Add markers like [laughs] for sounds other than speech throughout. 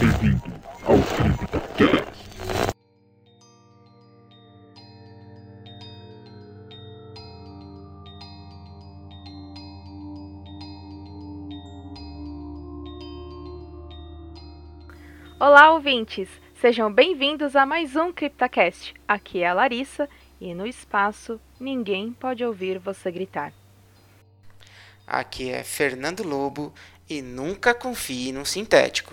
Bem-vindo ao CryptoCast. Olá, ouvintes! Sejam bem-vindos a mais um CryptoCast. Aqui é a Larissa e no espaço ninguém pode ouvir você gritar. Aqui é Fernando Lobo e nunca confie num sintético.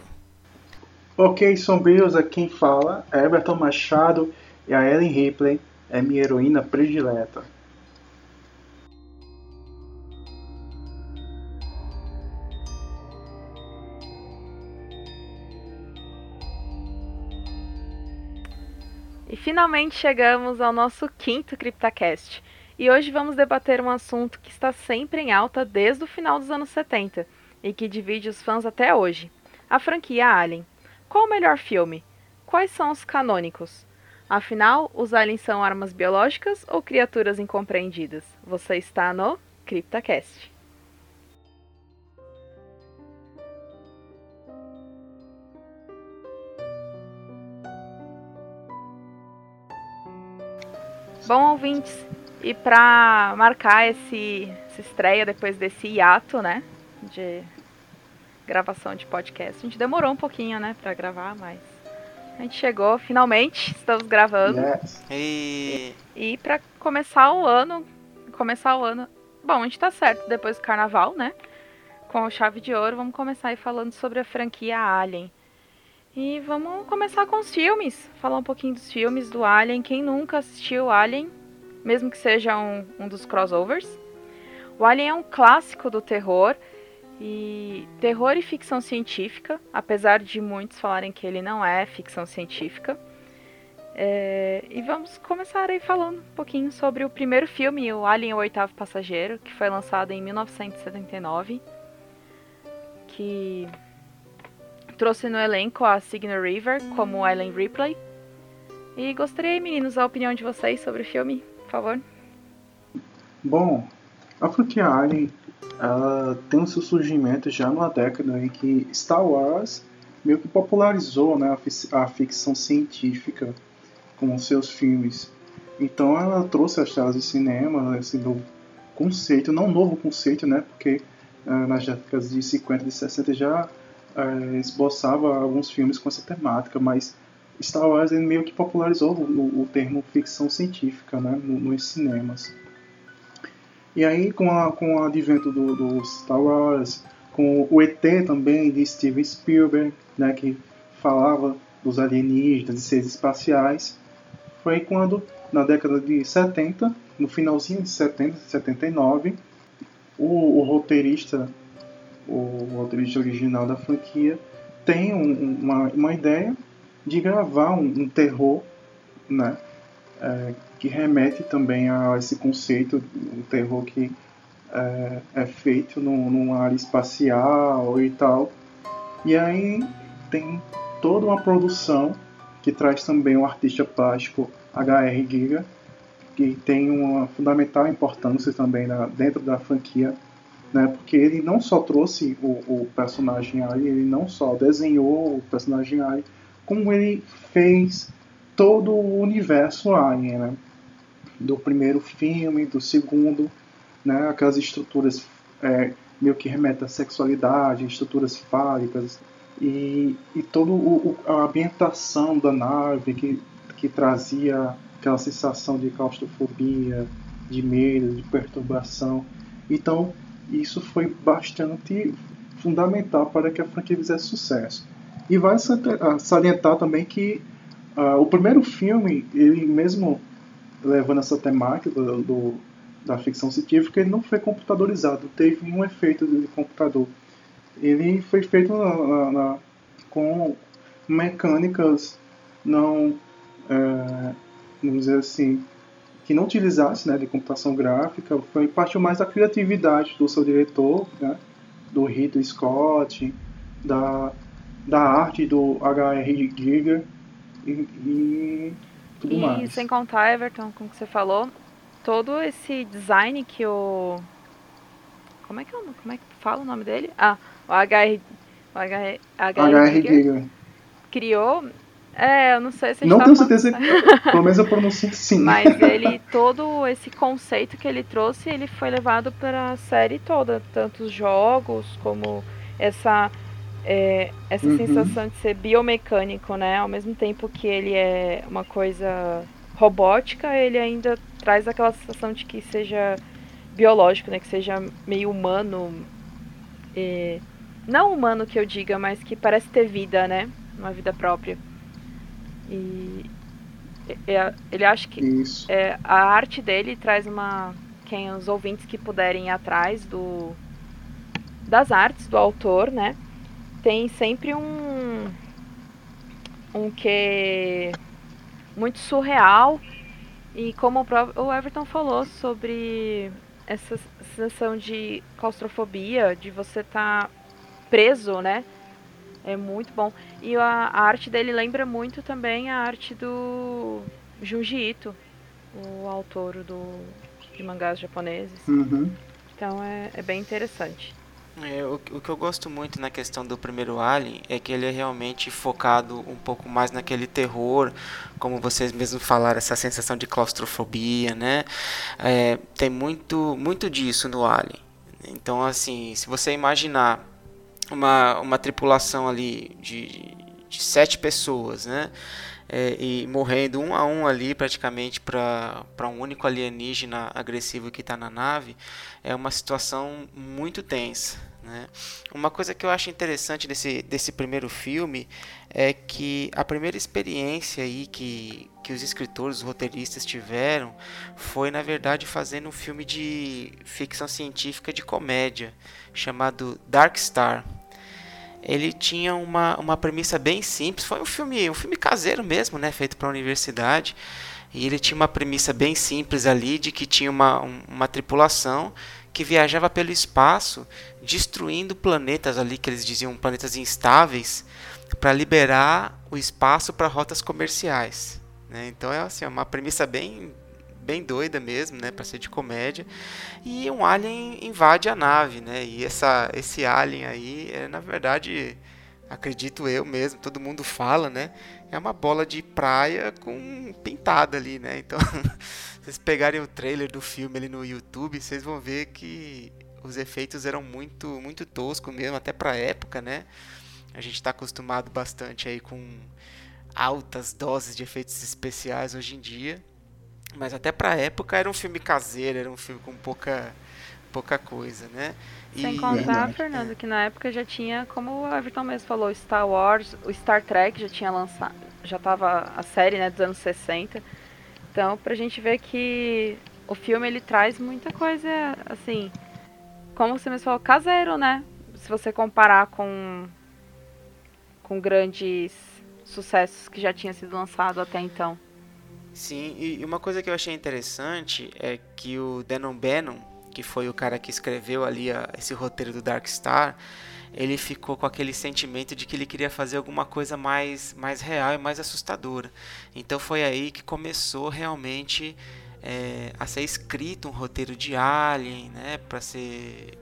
Ok, sombrios, aqui quem fala é Everton Machado e a Ellen Ripley é minha heroína predileta. E finalmente chegamos ao nosso quinto CryptoCast. E hoje vamos debater um assunto que está sempre em alta desde o final dos anos 70 e que divide os fãs até hoje: a franquia Alien. Qual o melhor filme? Quais são os canônicos? Afinal, os aliens são armas biológicas ou criaturas incompreendidas? Você está no CryptoCast. Bom, ouvintes, e para marcar esse, essa estreia depois desse hiato, né, de gravação de podcast, a gente demorou um pouquinho, né, para gravar, mas a gente chegou, finalmente, estamos gravando. Yes. E E para começar o ano, começar o ano, bom, a gente tá certo depois do carnaval, né? Com chave de ouro, vamos começar aí falando sobre a franquia Alien. E vamos começar com os filmes, falar um pouquinho dos filmes do Alien. Quem nunca assistiu Alien, mesmo que seja um, um dos crossovers. O Alien é um clássico do terror e terror e ficção científica, apesar de muitos falarem que ele não é ficção científica. É, e vamos começar aí falando um pouquinho sobre o primeiro filme, o Alien o Oitavo Passageiro, que foi lançado em 1979, que trouxe no elenco a Sigourney River como Ellen Ripley. E gostaria, meninos, a opinião de vocês sobre o filme, por favor. Bom, a Alien ela tem o seu surgimento já numa década em que Star Wars meio que popularizou né, a, fic- a ficção científica com seus filmes. Então ela trouxe às telas de cinema esse novo conceito, não novo conceito, né, porque ah, nas décadas de 50 e 60 já eh, esboçava alguns filmes com essa temática, mas Star Wars meio que popularizou o, o- o termo ficção científica né, no- nos cinemas. E aí, com, a, com o advento do, do Star Wars, com o ET também de Steven Spielberg, né, que falava dos alienígenas, de seres espaciais, foi quando, na década de 70, no finalzinho de 70, 79, o, o roteirista, o roteirista original da franquia, tem um- uma, uma ideia de gravar um, um terror, né, é, que remete também a esse conceito, um terror que é, é feito num, numa área espacial e tal. E aí tem toda uma produção que traz também o artista plástico H.R. Giga, que tem uma fundamental importância também na- dentro da franquia, né? porque ele não só trouxe o, o personagem Ali, ele não só desenhou o personagem Ali, como ele fez todo o universo Alien, né? do primeiro filme, do segundo, né? aquelas estruturas é, meio que remetem à sexualidade, estruturas fálicas, e, e toda a ambientação da nave que, que trazia aquela sensação de claustrofobia, de medo, de perturbação. Então, isso foi bastante fundamental para que a franquia fizesse sucesso. E ah, salientar também que ah, o primeiro filme, ele mesmo levando essa temática do, do- da ficção científica, ele não foi computadorizado, teve nenhum efeito de computador. Ele foi feito na- na- na- com mecânicas não, é, vamos dizer assim, que não utilizasse né, de computação gráfica, foi partiu mais da criatividade do seu diretor, né, do Ridley Scott, da, da arte do H.R. Giger e, e tudo e mais. sem contar, Everton, como que você falou, todo esse design que o. Como é que, é o- como é que fala o nome dele? Ah, o HR. O HR, H.R. Giger, Giger. criou. É, eu não sei se a gente Não tá tenho certeza, [laughs] pelo menos eu pronuncio sim. Mas [laughs] ele, todo esse conceito que ele trouxe, ele foi levado para a série toda. Tanto os jogos, como essa, é, essa Uhum. sensação de ser biomecânico, né? Ao mesmo tempo que ele é uma coisa robótica, ele ainda traz aquela sensação de que seja biológico, né? Que seja meio humano. é, não humano que eu diga, mas que parece ter vida, né? Uma vida própria. E é- ele acha que é, a arte dele traz uma. Quem os ouvintes que puderem ir atrás do das artes do autor, né? Tem sempre um um que muito surreal e como o, Everton falou sobre essa sensação de claustrofobia, de você estar preso, né? É muito bom. E a, a arte dele lembra muito também a arte do Junji Ito, o autor do, de mangás japoneses. Uhum. Então é, é bem interessante. É, o, o que eu gosto muito na questão do primeiro Alien é que ele é realmente focado um pouco mais naquele terror, como vocês mesmos falaram, essa sensação de claustrofobia, né? É, tem muito, muito disso no Alien. Então, assim, se você imaginar uma, uma tripulação ali de, de sete pessoas, né? É, e morrendo um a um ali praticamente para um único alienígena agressivo que está na nave, é uma situação muito tensa. Né? Uma coisa que eu acho interessante desse, desse primeiro filme é que a primeira experiência aí que, que os escritores, os roteiristas tiveram foi, na verdade, fazendo um filme de ficção científica de comédia chamado Dark Star ele tinha uma, uma premissa bem simples. Foi um filme, um filme caseiro mesmo, né, feito para a universidade. E ele tinha uma premissa bem simples ali de que tinha uma, um, uma tripulação que viajava pelo espaço, destruindo planetas ali que eles diziam planetas instáveis, para liberar o espaço para rotas comerciais. Né? Então é assim, uma premissa bem bem doida mesmo, né, para ser de comédia. E um alien invade a nave, né? E essa esse alien aí é na verdade, acredito eu mesmo, todo mundo fala, né? É uma bola de praia com pintada ali, né? Então, [laughs] vocês pegarem o trailer do filme ali no YouTube, vocês vão ver que os efeitos eram muito muito toscos mesmo até para época, né? A gente está acostumado bastante aí com altas doses de efeitos especiais hoje em dia. Mas até pra época era um filme caseiro, era um filme com pouca, pouca coisa, né? Sem E- contar, Verdade. Fernando, que na época já tinha, como o Everton mesmo falou, Star Wars, o Star Trek já tinha lançado, já tava a série, né, dos anos 60. Então, pra gente ver que o filme ele traz muita coisa, assim, como você mesmo falou, caseiro, né? Se você comparar com com grandes sucessos que já tinha sido lançado até então. Sim, e uma coisa que eu achei interessante é que o Denon Bannon, que foi o cara que escreveu ali a- esse roteiro do Dark Star, ele ficou com aquele sentimento de que ele queria fazer alguma coisa mais, mais real e mais assustadora. Então foi aí que começou realmente é, a ser escrito um roteiro de Alien, né, para ser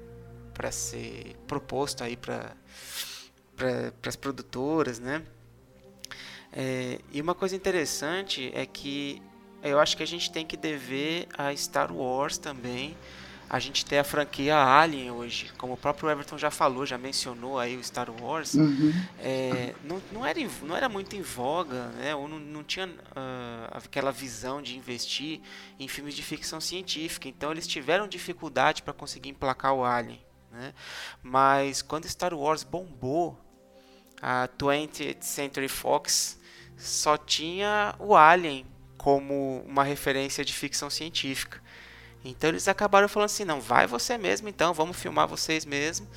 para ser proposto aí para para as produtoras, né? É, e uma coisa interessante é que eu acho que a gente tem que dever a Star Wars também. A gente ter a franquia Alien hoje, como o próprio Everton já falou, já mencionou aí o Star Wars. Uhum. É, não, não, era, não era muito em voga, né? ou não, não tinha ah, aquela visão de investir em filmes de ficção científica. Então eles tiveram dificuldade para conseguir emplacar o Alien. Né? Mas quando Star Wars bombou, a 20th Century Fox só tinha o Alien como uma referência de ficção científica. Então eles acabaram falando assim, não, vai você mesmo então, vamos filmar vocês mesmo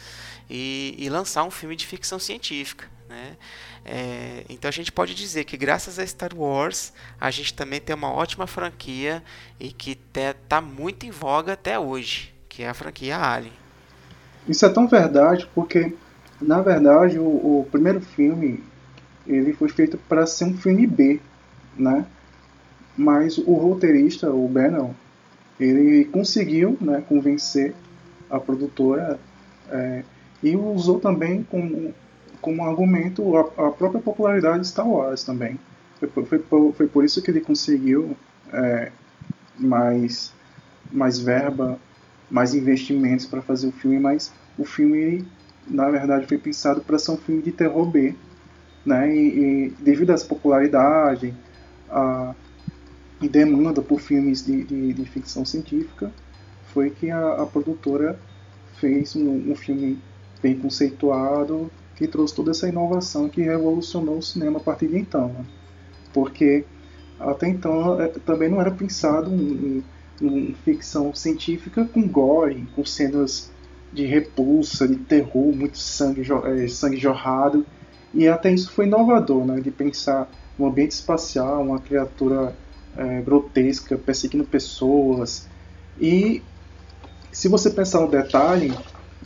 e, e lançar um filme de ficção científica. Né? É, então a gente pode dizer que graças a Star Wars a gente também tem uma ótima franquia e que está muito em voga até hoje, que é a franquia Alien. Isso é tão verdade porque, na verdade, o, o primeiro filme ele foi feito para ser um filme B, né? Mas o roteirista, o Bannon, ele conseguiu, né, convencer a produtora é, e usou também como como argumento a, a própria popularidade de Star Wars também. Foi, foi, foi, por isso que ele conseguiu é, mais, mais verba, mais investimentos para fazer o filme, mas o filme, na verdade, foi pensado para ser um filme de terror B. Né? E, e devido a essa popularidade a, e demanda por filmes de, de, de ficção científica, foi que a, a produtora fez um, um, filme bem conceituado que trouxe toda essa inovação que revolucionou o cinema a partir de então. Né? Porque até então é, também não era pensado em, em, em, ficção científica com gore, com cenas de repulsa, de terror, muito sangue, é, sangue jorrado. E até isso foi inovador, né, de pensar um ambiente espacial, uma criatura é, grotesca perseguindo pessoas. E se você pensar no detalhe,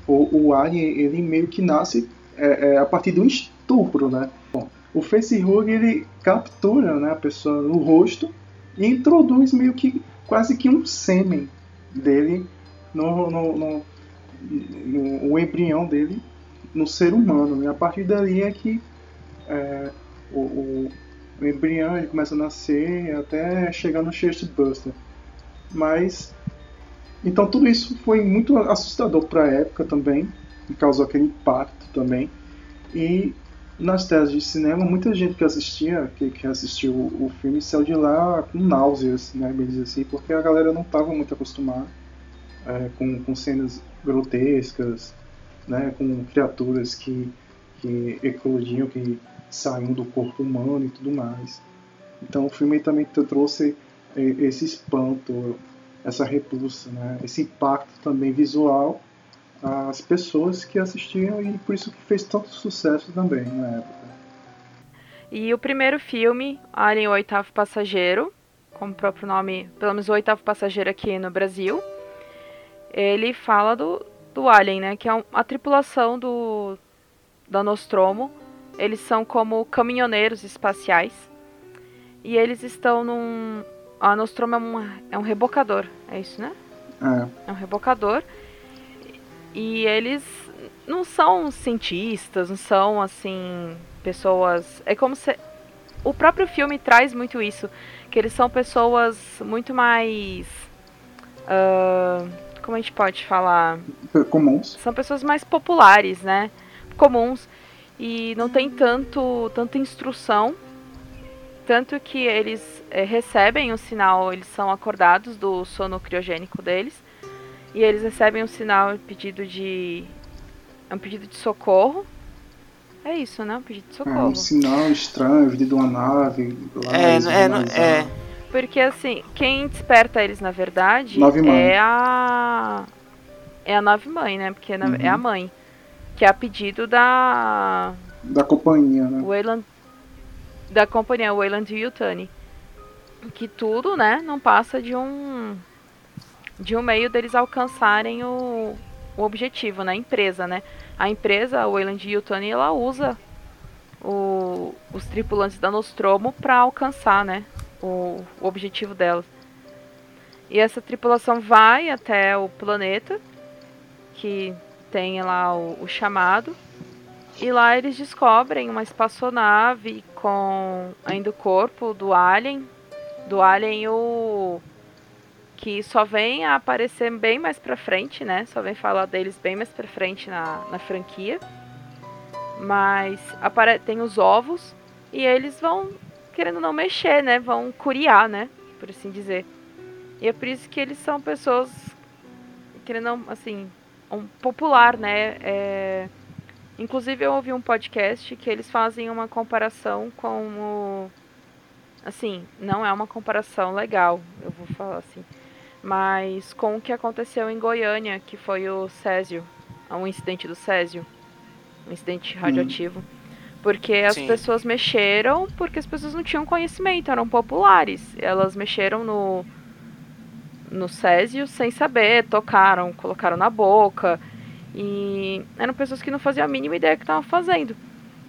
o, o Alien ele meio que nasce é, é, a partir de um estupro, né? Bom, o facehug ele captura né, a pessoa no rosto e introduz meio que quase que um sêmen dele no, no, no, no o embrião dele no ser humano. E a partir dali é que é, o, o, embrião ele começa a nascer até chegar no chestbuster. Mas então tudo isso foi muito assustador para a época também, e causou aquele impacto também. E nas teses de cinema, muita gente que assistia, que, que assistiu o, o filme, saiu de lá com náuseas, né, bem dizer assim, porque a galera não estava muito acostumada é, com, com cenas grotescas, né, com criaturas que, que eclodiam, que saíam do corpo humano e tudo mais. Então o filme também trouxe é, esse espanto, essa repulsa, né, esse impacto também visual às pessoas que assistiam e por isso que fez tanto sucesso também na época. E o primeiro filme, Alien o Oitavo Passageiro, como o próprio nome, pelo menos o Oitavo Passageiro aqui no Brasil, ele fala do, do Alien, né, que é a tripulação do da Nostromo. Eles são como caminhoneiros espaciais e eles estão num a Nostromo é um, é um rebocador, é isso, né? É. É um rebocador. E eles não são cientistas, não são assim pessoas. É como se o próprio filme traz muito isso, que eles são pessoas muito mais uh, como a gente pode falar? Comuns. São pessoas mais populares, né? Comuns e não tem tanto tanta instrução tanto que eles é, recebem o sinal, eles são acordados do sono criogênico deles. E eles recebem um sinal, um pedido de. É um pedido de socorro. É isso, né? Um pedido de socorro. É um sinal estranho, vindo de uma nave. Lá é, é, é. Porque assim, quem desperta eles, na verdade, é a. É a nave mãe, né? Porque uhum. é a uhum. mãe. Que é a pedido da. Da companhia, né? Wayland da companhia Wayland Yutani. Que tudo, né, não passa de um de um meio deles alcançarem o, o objetivo, né, a empresa, né? A empresa, a Wayland Yutani, ela usa o, os tripulantes da Nostromo para alcançar, né, o, o objetivo delas. E essa tripulação vai até o planeta que tem lá o, o chamado e lá eles descobrem uma espaçonave com ainda o corpo do alien. Do alien o que só vem a aparecer bem mais pra frente, né? Só vem falar deles bem mais pra frente na, na franquia. Mas apare tem os ovos e eles vão querendo não mexer, né? Vão curiar, né? Por assim dizer. E é por isso que eles são pessoas querendo não, assim, um popular, né? É, Inclusive eu ouvi um podcast que eles fazem uma comparação com o assim, não é uma comparação legal, eu vou falar assim, mas com o que aconteceu em Goiânia, que foi o Césio, um incidente do Césio, um incidente hum. Porque as Sim. pessoas mexeram porque as pessoas não tinham conhecimento, eram populares. Elas mexeram no no Césio sem saber, tocaram, colocaram na boca. E eram pessoas que não faziam a mínima ideia que estavam fazendo.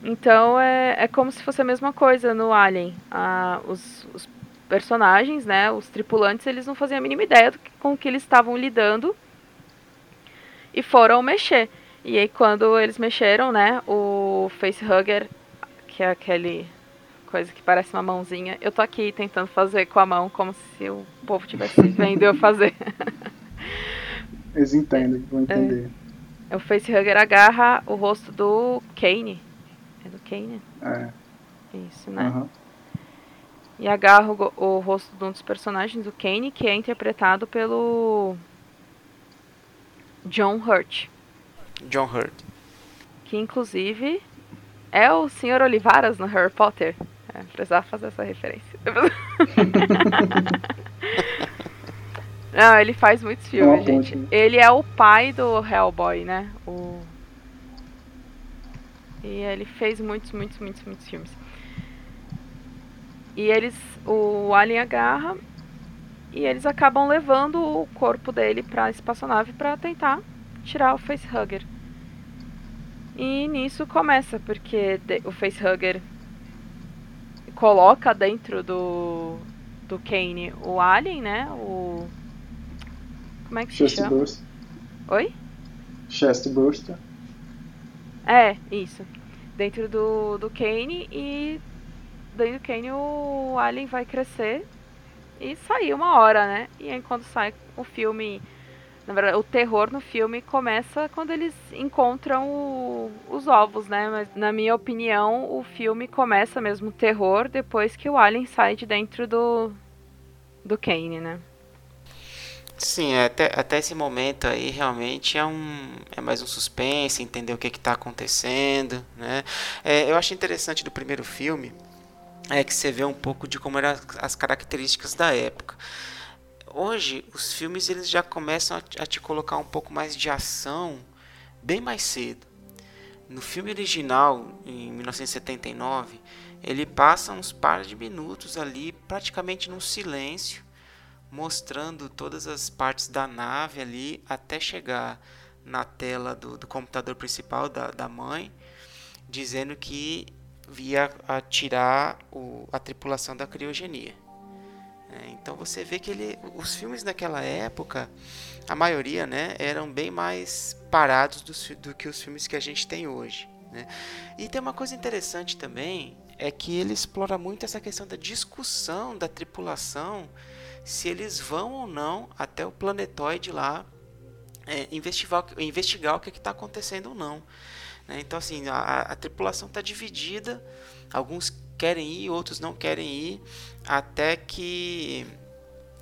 Então é, é como se fosse a mesma coisa no Alien. Ah, os, os, personagens, né, os tripulantes, eles não faziam a mínima ideia do que, com o que eles estavam lidando e foram mexer. E aí quando eles mexeram, né, o facehugger, que é aquele coisa que parece uma mãozinha. Eu tô aqui tentando fazer com a mão como se o povo tivesse [laughs] vendo eu fazer. [laughs] Eles entendem, vão entender. É. O facehugger agarra o rosto do Kane. É do Kane? É. Isso, né? aham. E agarra o, o rosto de um dos personagens, do Kane, que é interpretado pelo John Hurt. John Hurt. Que inclusive é o Sr. Olivaras no Harry Potter. É, precisava fazer essa referência. [laughs] Não, ele faz muitos filmes, gente. ponte. Ele é o pai do Hellboy, né? O... E ele fez muitos, muitos, muitos, muitos filmes. E eles. O Alien agarra e eles acabam levando o corpo dele pra espaçonave pra tentar tirar o facehugger. E nisso começa, porque o facehugger coloca dentro do, do Kane o alien, né? O. Como é que se Chest chama? Burst. Oi? Chest Burster. É, isso. Dentro do, do Kane e dentro do Kane o Alien vai crescer e sair uma hora, né? E aí quando sai o filme. Na verdade, o terror no filme começa quando eles encontram o- os ovos, né? Mas na minha opinião, o filme começa mesmo o terror depois que o Alien sai de dentro do. do Kane, né? Sim, é, até, até esse momento aí realmente é um é mais um suspense, entender o que está acontecendo, né? É, eu acho interessante do primeiro filme é que você vê um pouco de como eram as características da época. Hoje os filmes eles já começam a, te- colocar um pouco mais de ação bem mais cedo. No filme original, em 1979, ele passa uns par de minutos ali, praticamente num silêncio, mostrando todas as partes da nave ali até chegar na tela do, do computador principal da, da mãe, dizendo que via a tirar o, a tripulação da criogenia. É, então você vê que ele, os filmes naquela época, a maioria, né, eram bem mais parados dos fi- do, que os filmes que a gente tem hoje. Né? E tem uma coisa interessante também, é que ele explora muito essa questão da discussão da tripulação se eles vão ou não até o planetoide lá é, investigar, investigar o que está acontecendo ou não. Né? Então, assim, a, a tripulação está dividida, alguns querem ir, outros não querem ir, até que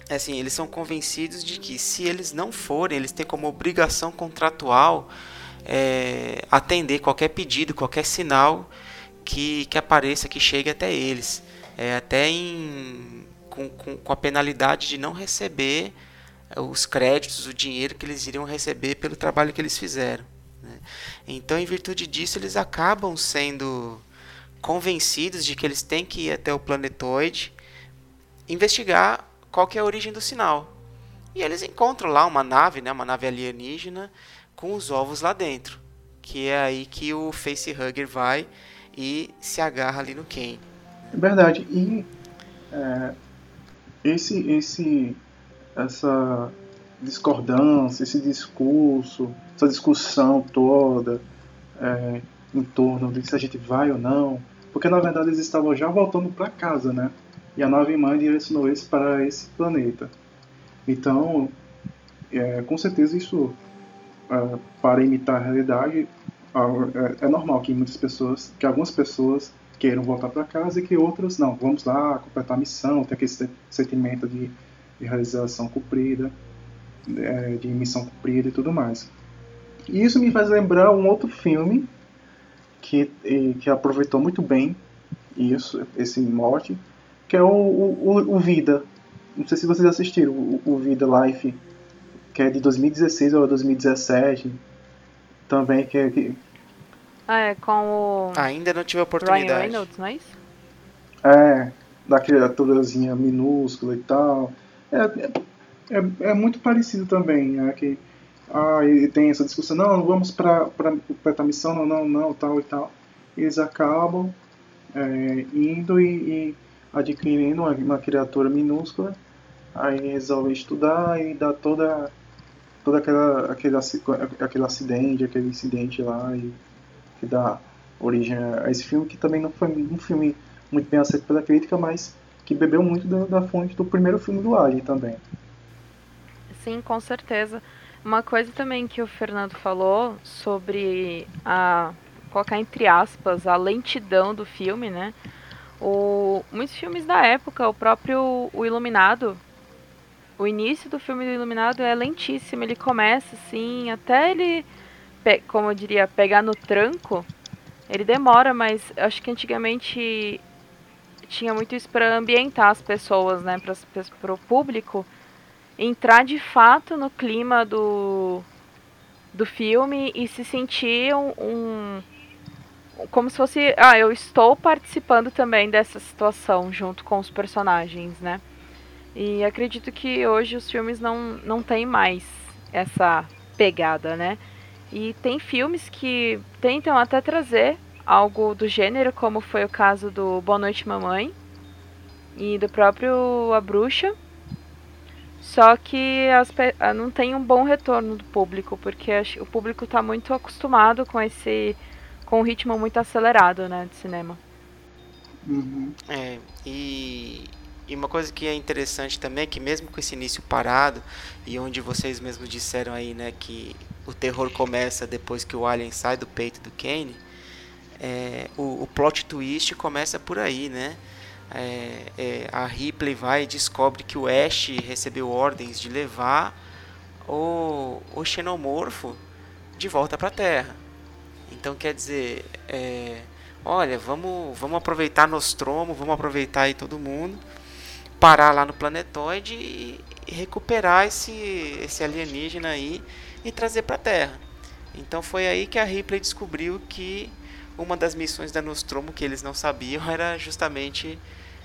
assim, eles são convencidos de que se eles não forem, eles têm como obrigação contratual é, atender qualquer pedido, qualquer sinal que, que apareça, que chegue até eles. É, até em, com, com, com a penalidade de não receber é, os créditos, o dinheiro que eles iriam receber pelo trabalho que eles fizeram. né? Então, em virtude disso, eles acabam sendo convencidos de que eles têm que ir até o planetoide investigar qual que é a origem do sinal. E eles encontram lá uma nave, né, uma nave alienígena com os ovos lá dentro, que é aí que o facehugger vai e se agarra ali no Kane. É verdade. E é, esse, esse, essa discordância, esse discurso, essa discussão toda é, em torno de se a gente vai ou não, porque na verdade eles estavam já voltando para casa, né? E a nave mãe direcionou eles para esse planeta. Então, é, com certeza isso, é, para imitar a realidade, é, é normal que muitas pessoas, que algumas pessoas queiram voltar para casa e que outras não, vamos lá completar a missão, ter aquele se- sentimento de, de realização cumprida, é, de missão cumprida e tudo mais. E isso me faz lembrar um outro filme que, que aproveitou muito bem isso, esse mote, que é o, o, o- Vida. Não sei se vocês assistiram o, o Vida Life, que é de 2016 ou 2017. Também que, é- que Ah, é com o Ainda não tive a Ryan oportunidade. Reynolds, não é isso? É, da criaturazinha minúscula e tal. É, é, é, é muito parecido também, né? Que, ah, e tem essa discussão, não, vamos para completar a missão, não, não, não, tal e tal. Eles acabam é, indo e, e adquirindo uma, uma criatura minúscula, aí resolvem estudar e dá toda, toda aquela, aquele, aquele acidente, aquele incidente lá, e que dá origem a esse filme, que também não foi um filme muito bem aceito pela crítica, mas que bebeu muito da, da fonte do primeiro filme do Alien também. Sim, com certeza. Uma coisa também que o Fernando falou sobre a colocar entre aspas a lentidão do filme, né? O, muitos filmes da época, o próprio O Iluminado, o início do filme do Iluminado é lentíssimo, ele começa assim, até ele, como eu diria, pegar no tranco, ele demora, mas acho que antigamente tinha muito isso para ambientar as pessoas, né, para o público entrar de fato no clima do, do filme e se sentir um, um como se fosse, ah, eu estou participando também dessa situação junto com os personagens, né? E acredito que hoje os filmes não, não têm mais essa pegada, né? E tem filmes que tentam até trazer algo do gênero, como foi o caso do Boa Noite Mamãe e do próprio A Bruxa. Só que as, não tem um bom retorno do público, porque o público está muito acostumado com esse com um ritmo muito acelerado, né, de cinema. Uhum. É, e, e uma coisa que é interessante também é que mesmo com esse início parado, e onde vocês mesmos disseram aí, né, que o terror começa depois que o alien sai do peito do Kane, é, o, o plot twist começa por aí, né? É, é, a Ripley vai e descobre que o Ash recebeu ordens de levar o, o xenomorfo de volta para a Terra. Então quer dizer, é, olha, vamos, vamos aproveitar Nostromo, vamos aproveitar aí todo mundo, parar lá no planetoide e, recuperar esse, esse alienígena aí e trazer para a Terra. Então foi aí que a Ripley descobriu que uma das missões da Nostromo que eles não sabiam [laughs] era justamente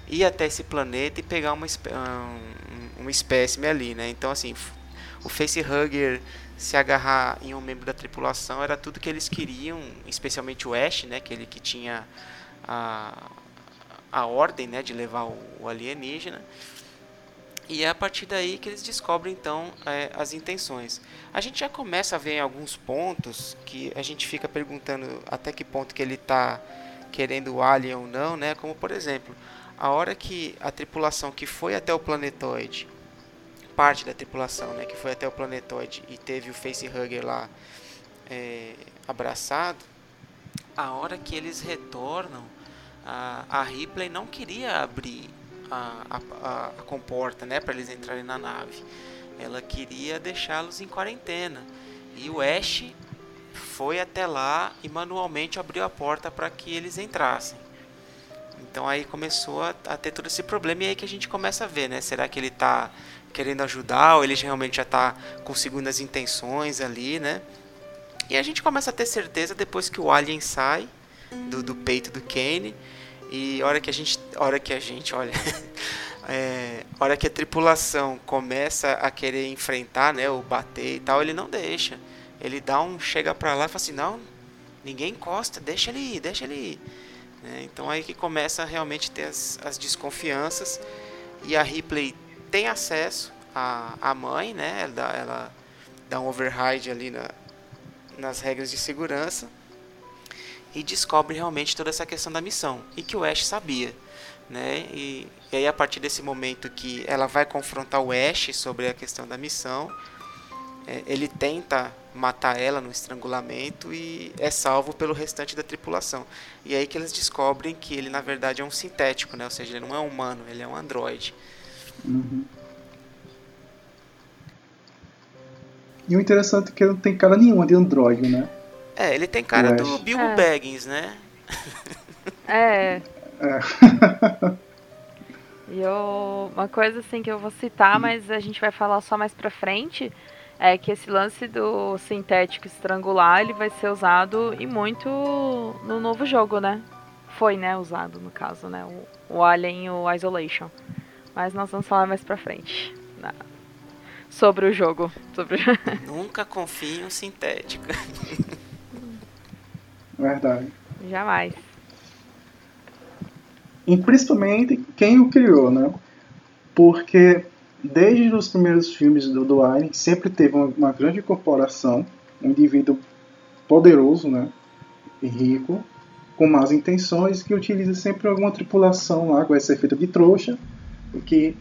ir até esse planeta e pegar uma, um, um espécime ali, né? Então assim, o facehugger se agarrar em um membro da tripulação era tudo que eles queriam, especialmente o Ash, né, aquele que tinha a, a ordem, né, de levar o, o alienígena. E é a partir daí que eles descobrem então é, as intenções. A gente já começa a ver em alguns pontos que a gente fica perguntando até que ponto que ele está querendo o alien ou não, né? Como por exemplo, a hora que a tripulação que foi até o planetoide parte da tripulação, né, que foi até o planetoide e teve o facehugger lá é, abraçado, a hora que eles retornam, a, a Ripley não queria abrir a, a, a comporta, né, para eles entrarem na nave. Ela queria deixá-los em quarentena. E o Ash foi até lá e manualmente abriu a porta para que eles entrassem. Então aí começou a, a, ter todo esse problema e aí que a gente começa a ver, né? Será que ele está querendo ajudar, ou ele realmente já está com segundas intenções ali, né? E a gente começa a ter certeza depois que o alien sai do, do peito do Kane e hora que a gente, hora que a gente, olha, [laughs] é, hora que a tripulação começa a querer enfrentar, né, ou bater e tal, ele não deixa. Ele dá um chega para lá e fala assim, não, ninguém encosta, deixa ele ir, deixa ele ir. É, então aí que começa realmente ter as, as desconfianças e a Ripley tem acesso à, à mãe, né? Ela dá, ela dá um override ali na, nas regras de segurança e descobre realmente toda essa questão da missão e que o Ash sabia, né? E, e aí a partir desse momento que ela vai confrontar o Ash sobre a questão da missão, é, ele tenta matar ela no estrangulamento e é salvo pelo restante da tripulação. E é aí que eles descobrem que ele na verdade é um sintético, né? Ou seja, ele não é humano, ele é um androide. Uhum. E o interessante é que ele não tem cara nenhuma de androide, né? É, ele tem cara do Bill é. Baggins, né? É. é. [laughs] e eu, uma coisa assim que eu vou citar, mas a gente vai falar só mais pra frente, é que esse lance do sintético estrangular, ele vai ser usado e muito no novo jogo, né? Foi, né, usado no caso, né? O, o Alien e o Isolation. Mas nós vamos falar mais pra frente. Na... Sobre o jogo. Sobre... [laughs] Nunca confie em um sintético. [laughs] Verdade. Jamais. E principalmente quem o criou, né? Porque desde os primeiros filmes do, do Alien sempre teve uma, uma grande corporação, um indivíduo poderoso, né? E rico, com más intenções que utiliza sempre alguma tripulação lá com essa feita de trouxa, que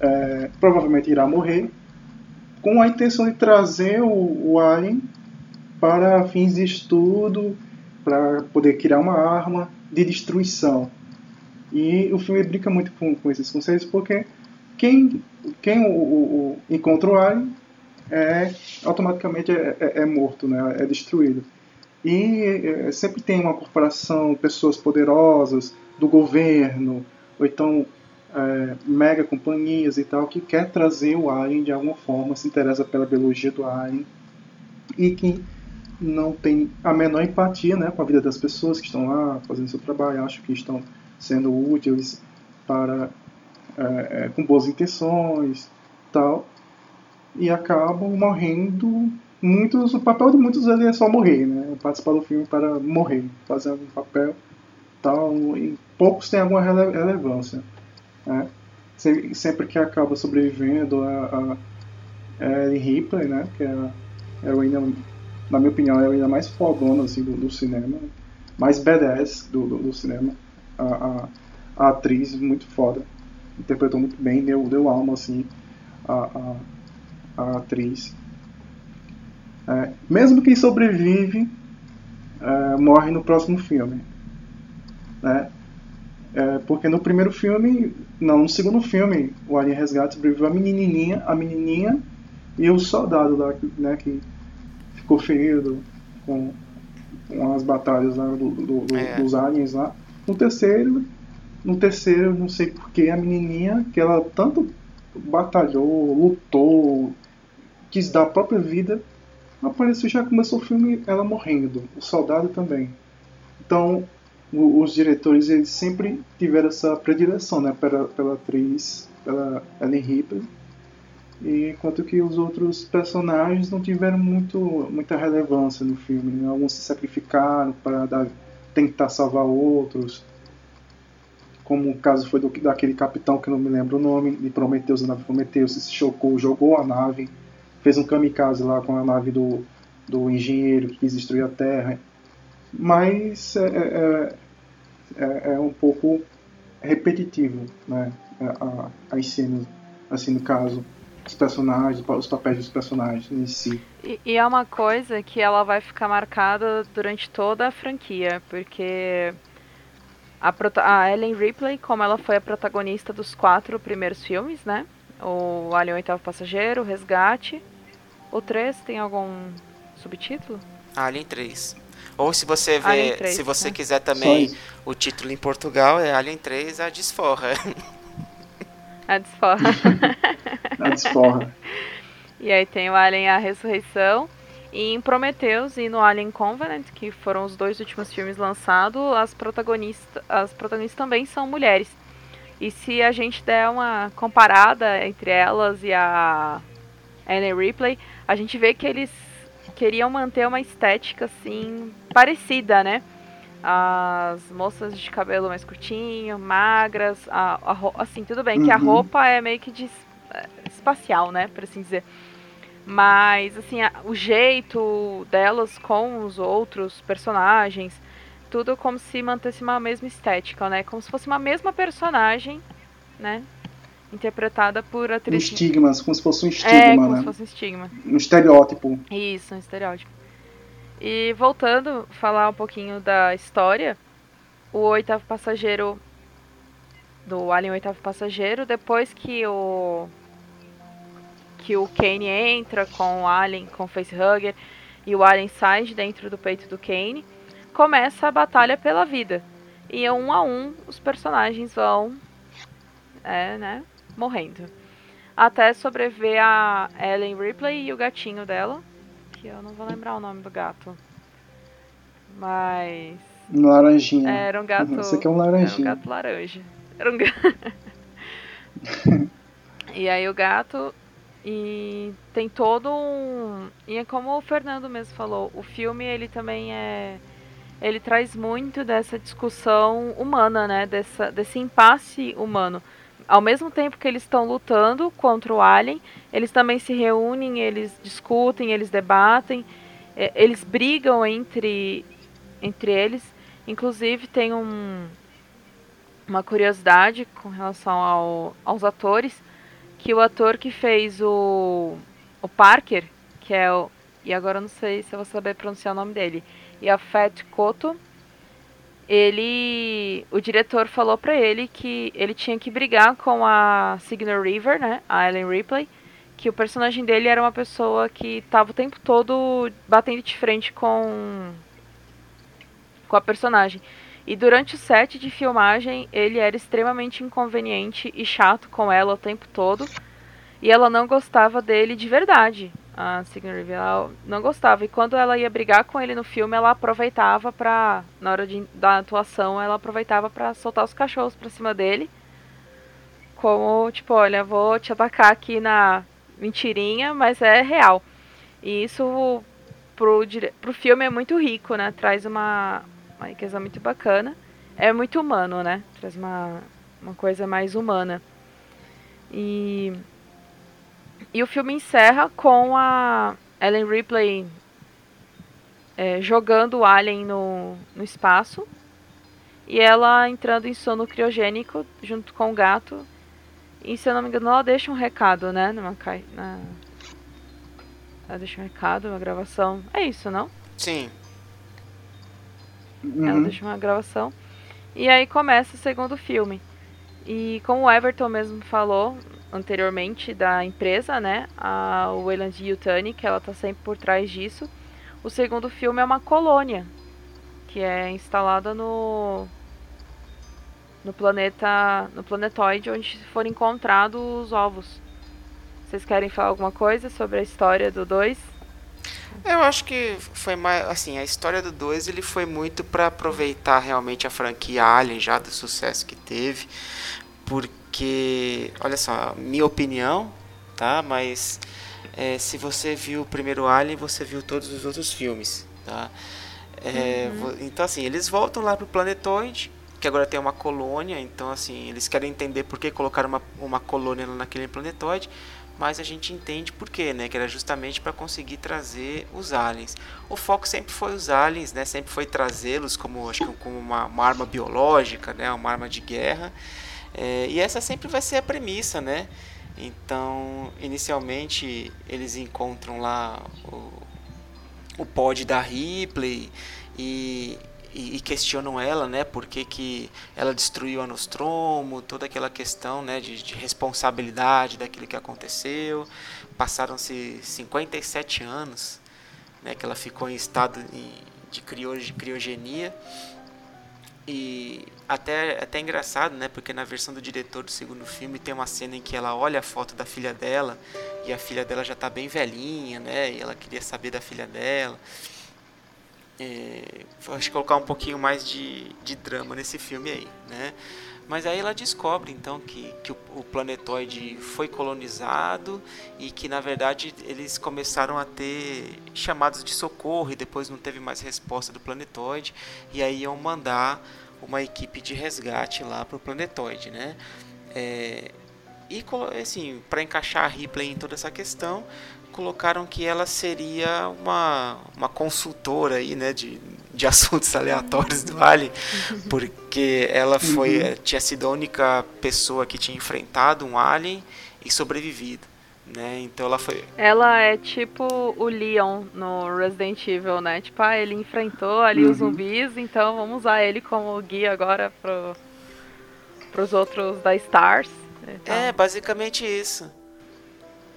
é, provavelmente irá morrer, com a intenção de trazer o, o alien para fins de estudo, para poder criar uma arma de destruição. E o filme brinca muito com, com esses conceitos porque quem, quem o, o, o encontra o alien é automaticamente é, é, é, morto, né? é destruído. E é, sempre tem uma corporação, pessoas poderosas do governo, ou então é, mega companhias e tal, que quer trazer o alien de alguma forma, se interessa pela biologia do alien e que não tem a menor empatia né, com a vida das pessoas que estão lá fazendo seu trabalho, acham que estão sendo úteis para é, é, com boas intenções tal e acabam morrendo muitos o papel de muitos é só morrer né participar do filme para morrer fazer algum papel tal e poucos têm alguma rele relevância né? sempre que acaba sobrevivendo a, a Ellen Ripley né que é a heroína na minha opinião, é a heroína mais fodona assim, do, do cinema, mais badass do, do, do cinema. A, a, a, atriz muito foda, interpretou muito bem, deu, deu alma assim a, a, a atriz. É, mesmo quem sobrevive é, morre no próximo filme. Né? É, porque no primeiro filme, não, no segundo filme, o Alien Resgate sobreviveu a menininha, a menininha e o soldado lá, né, que ficou ferido com, com as batalhas lá do, do, do, é. dos aliens lá. No terceiro, no terceiro, não sei porque a menininha que ela tanto batalhou, lutou, quis dar a própria vida, apareceu já começou o filme ela morrendo, o soldado também. Então, o, os diretores eles sempre tiveram essa predileção, né, pela, pela atriz, pela Ellen Ripley enquanto que os outros personagens não tiveram muito, muita relevância no filme. Né? Alguns se sacrificaram para dar, tentar salvar outros, como o caso foi do, daquele capitão que não me lembro o nome, de Prometheus, a nave Prometheus, se chocou, jogou a nave, fez um kamikaze lá com a nave do, do engenheiro que quis destruir a Terra. Mas é, é, é, é um pouco repetitivo né? as cenas, assim no caso os personagens, os papéis dos personagens em si. E, e, é uma coisa que ela vai ficar marcada durante toda a franquia, porque a, a Ellen Ripley, como ela foi a protagonista dos quatro primeiros filmes, né? O Alien Oitavo Passageiro, o Resgate. O 3 tem algum subtítulo? Alien 3. Ou se você vê, 3, se você né? quiser também o título em Portugal, é Alien 3 a desforra. [laughs] A desforra. [laughs] a desforra. E aí tem o Alien A Ressurreição. Em Prometheus e no Alien Covenant, que foram os dois últimos filmes lançados, as protagonistas, as protagonistas também são mulheres. E se a gente der uma comparada entre elas e a Anne Ripley, a gente vê que eles queriam manter uma estética assim parecida, né? as moças de cabelo mais curtinho, magras, a, a assim, tudo bem uhum. que a uhum. roupa é meio que de, é, espacial, né, por assim dizer. Mas, assim, a, o jeito delas com os outros personagens, tudo como se mantesse uma mesma estética, né, como se fosse uma mesma personagem, né, interpretada por atrizes. Um estigma, como se fosse um estigma, é, como né? se fosse um estigma. Um estereótipo. Isso, um estereótipo. E voltando, falar um pouquinho da história, o oitavo passageiro do Alien Oitavo Passageiro, depois que o que o Kane entra com o Alien, com o Facehugger, e o Alien sai de dentro do peito do Kane, começa a batalha pela vida. E um a um os personagens vão é, né, morrendo. Até sobreviver a Ellen Ripley e o gatinho dela, que eu não vou lembrar o nome do gato. Mas. Laranjinha. Era um gato. Esse aqui é um laranjinha. Era um gato laranja. Era um gato. [laughs] e aí o gato. E tem todo um. E é como o Fernando mesmo falou, o filme ele também é. Ele traz muito dessa discussão humana, né? Dessa, desse impasse humano ao mesmo tempo que eles estão lutando contra o alien, eles também se reúnem, eles discutem, eles debatem, é, eles brigam entre, entre eles. Inclusive tem um, uma curiosidade com relação ao, aos atores, que o ator que fez o, o Parker, que é o. E agora eu não sei se eu vou saber pronunciar o nome dele. E a Fat Koto, ele. O diretor falou pra ele que ele tinha que brigar com a Signal River, né? A Ellen Ripley. Que o personagem dele era uma pessoa que tava o tempo todo batendo de frente com. com a personagem. E durante o set de filmagem, ele era extremamente inconveniente e chato com ela o tempo todo. E ela não gostava dele de verdade. A Weaver ela não gostava. E quando ela ia brigar com ele no filme, ela aproveitava pra. Na hora de, da atuação, ela aproveitava para soltar os cachorros pra cima dele. Como, tipo, olha, vou te atacar aqui na mentirinha, mas é real. E isso pro, pro filme é muito rico, né? Traz uma, uma riqueza muito bacana. É muito humano, né? Traz uma, uma coisa mais humana. E, e o filme encerra com a Ellen Ripley é, jogando o Alien no, no espaço. E ela entrando em sono criogênico junto com o gato. E se eu não me engano, ela deixa um recado, né? Numa na... Ela deixa um recado, uma gravação. É isso, não? Sim. Uhum. Ela deixa uma gravação. E aí começa o segundo filme. E como o Everton mesmo falou anteriormente da empresa, né? A Wayland Yutani, que ela tá sempre por trás disso. O segundo filme é uma colônia que é instalada no no planeta no planetoide onde foram encontrados os ovos. Vocês querem falar alguma coisa sobre a história do 2? Eu acho que foi mais assim, a história do 2 ele foi muito para aproveitar realmente a franquia Alien já do sucesso que teve, porque olha só, minha opinião, tá? Mas é, se você viu o primeiro Alien, você viu todos os outros filmes, tá? É, uhum. Então assim, eles voltam lá pro planetoide, que agora tem uma colônia, então assim, eles querem entender por que colocaram uma, uma colônia naquele planetoide mas a gente entende por quê, né? Que era justamente para conseguir trazer os aliens. O foco sempre foi os aliens, né? Sempre foi trazê-los como acho que como uma, uma, arma biológica, né? Uma arma de guerra. É, e essa sempre vai ser a premissa, né? Então, inicialmente eles encontram lá o, o pod da Ripley e e, e, questionam ela, né, por que, que ela destruiu a Nostromo, toda aquela questão, né, de, de responsabilidade daquilo que aconteceu. Passaram-se 57 anos, né, que ela ficou em estado de criogenia. E até, até engraçado, né? Porque na versão do diretor do segundo filme tem uma cena em que ela olha a foto da filha dela e a filha dela já está bem velhinha, né? E ela queria saber da filha dela é, acho colocar um pouquinho mais de, de drama nesse filme aí, né? Mas aí ela descobre então que, que o, o planetoide foi colonizado e que na verdade eles começaram a ter chamados de socorro e depois não teve mais resposta do planetoide e aí iam mandar uma equipe de resgate lá para o planetoide, né? É, e assim, para encaixar a Ripley em toda essa questão, colocaram que ela seria uma, uma consultora aí, né, de, de assuntos aleatórios do Alien, porque ela foi uhum. tinha sido a única pessoa que tinha enfrentado um Alien e sobrevivido. Né? Então ela foi. Ela é tipo o Leon no Resident Evil, né? Tipo, ah, ele enfrentou ali uhum. os zumbis, então vamos usar ele como guia agora pro, pros outros da Stars. Então... É, basicamente isso.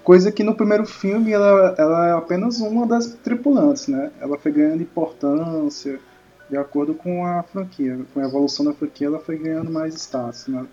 Coisa que no primeiro filme ela, ela é apenas uma das tripulantes, né? Ela foi ganhando importância de acordo com a franquia. Com a evolução da franquia, ela foi ganhando mais status, né?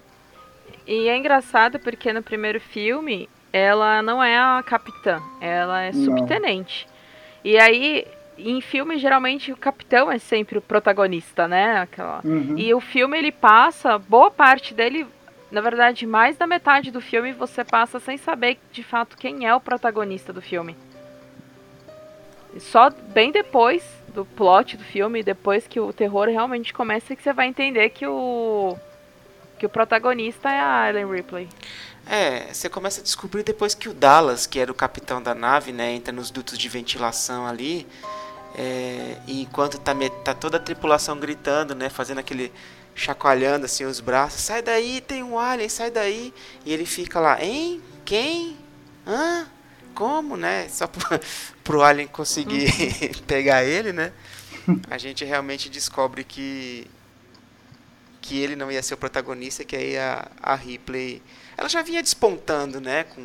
E é engraçado porque no primeiro filme ela não é a capitã, ela é subtenente. Não. E aí, em filme, geralmente o capitão é sempre o protagonista, né? Aquela... Uhum. E o filme ele passa, boa parte dele na verdade, mais da metade do filme você passa sem saber de fato quem é o protagonista do filme. Só bem depois do plot do filme, depois que o terror realmente começa, que você vai entender que o que o protagonista é a Ellen Ripley. É, você começa a descobrir depois que o Dallas, que era o capitão da nave, né, entra nos dutos de ventilação ali, É, e enquanto tá, tá toda a tripulação gritando, né? Fazendo aquele chacoalhando assim os braços. Sai daí, tem um alien, sai daí. E ele fica lá, hein? Quem? Hã? Como, né? Só pro, [laughs] pro alien conseguir [laughs] pegar ele, né? [laughs] A gente realmente descobre que que ele não ia ser o protagonista, que aí a, a Ripley, ela já vinha despontando, né, com,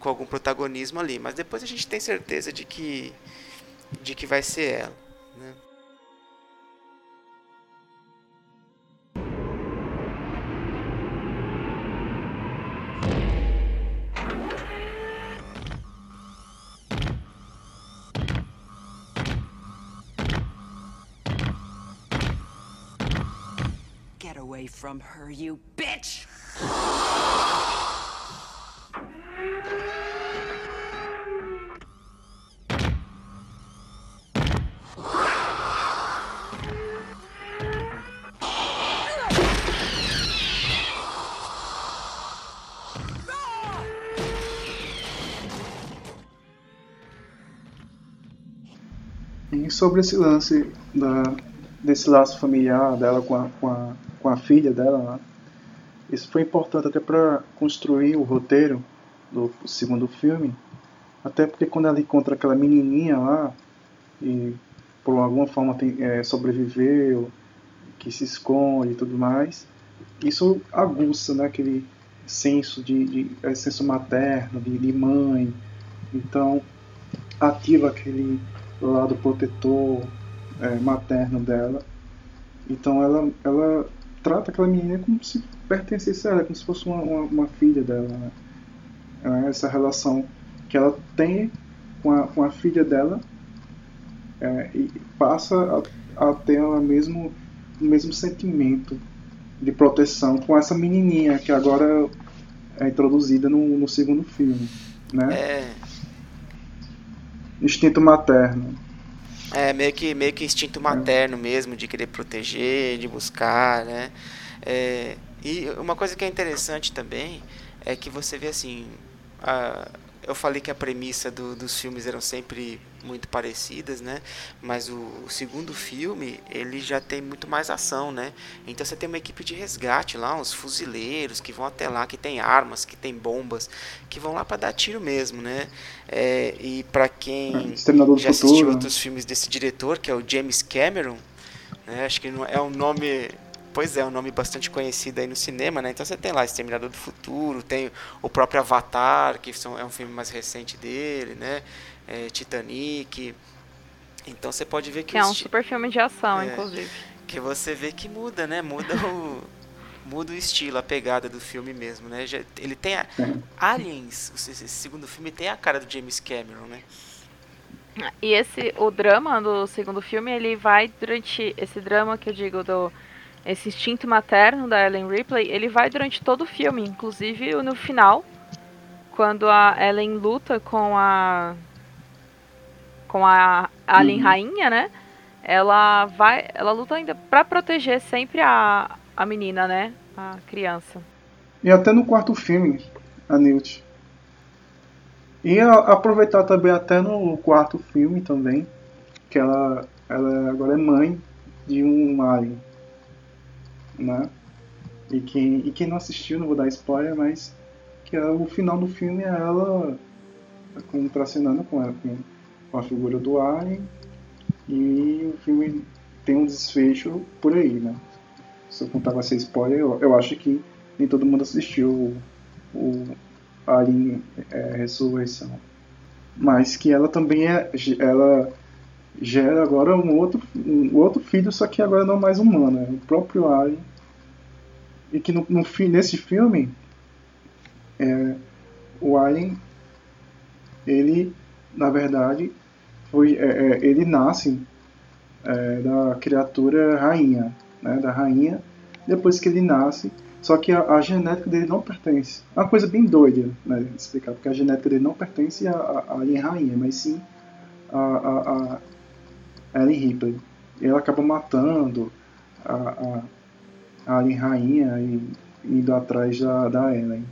com algum protagonismo ali, mas depois a gente tem certeza de que de que vai ser ela, away from her, you bitch! Sobre esse lance da, desse laço familiar dela com a, com a com a filha dela lá. Isso foi importante até para construir o roteiro do segundo filme, até porque quando ela encontra aquela menininha lá e por alguma forma tem, é, sobreviveu, que se esconde e tudo mais, isso aguça né, aquele senso de, de é, senso materno, de, de mãe, então ativa aquele lado protetor é, materno dela. Então ela, ela trata aquela menina como se pertencesse a ela, como se fosse uma, uma, uma filha dela. Né? É essa relação que ela tem com a, com a filha dela é, e passa a, a ter o mesmo, o mesmo sentimento de proteção com essa menininha que agora é introduzida no, no segundo filme. Né? É. Instinto materno. É, meio que, meio que instinto materno mesmo, de querer proteger, de buscar, né? É, e uma coisa que é interessante também é que você vê assim, a, eu falei que a premissa do, dos filmes eram sempre muito parecidas, né? Mas o, o, segundo filme, ele já tem muito mais ação, né? Então você tem uma equipe de resgate lá, uns fuzileiros que vão até lá, que tem armas, que tem bombas, que vão lá para dar tiro mesmo, né? É, e para quem é, já assistiu outros filmes desse diretor, que é o James Cameron, né? Acho que é um nome pois é, um nome bastante conhecido aí no cinema, né? Então você tem lá Exterminador do Futuro, tem o próprio Avatar, que são, é um filme mais recente dele, né? É, Titanic. Então você pode ver que... é um super filme de ação, é, inclusive. Que você vê que muda, né? Muda o... muda o estilo, a pegada do filme mesmo, né? Ele tem a... Aliens, esse segundo filme tem a cara do James Cameron, né? E esse, o drama do segundo filme, ele vai durante esse drama que eu digo do esse instinto materno da Ellen Ripley, ele vai durante todo o filme, inclusive no final, quando a Ellen luta com a com a Alien uhum. rainha, né? Ela vai, ela luta ainda para proteger sempre a, a menina, né? A criança. E até no quarto filme, a Newt. E a, aproveitar também até no quarto filme também, que ela, ela agora é mãe de um alien né? E quem, e quem não assistiu, não vou dar spoiler, mas que é, o final do filme é ela contracenando com, com, com a figura do Alien e o filme tem um desfecho por aí, né? Se eu contar com essa spoiler, eu, eu acho que nem todo mundo assistiu o, o Alien é, Ressurreição. Mas que ela também é. Ela gera agora um outro, um outro filho, só que agora não mais humano, é o próprio Alien. E que no, no nesse filme, é, o Alien, ele, na verdade, foi, é, é, ele nasce é, da criatura rainha, né, da rainha, depois que ele nasce, só que a, a, genética dele não pertence. É uma coisa bem doida, né, explicar, porque a genética dele não pertence à, à Alien rainha, mas sim a Ellen Ripley. E ela acaba matando a, a, Alien Rainha e indo atrás da, da Ellen.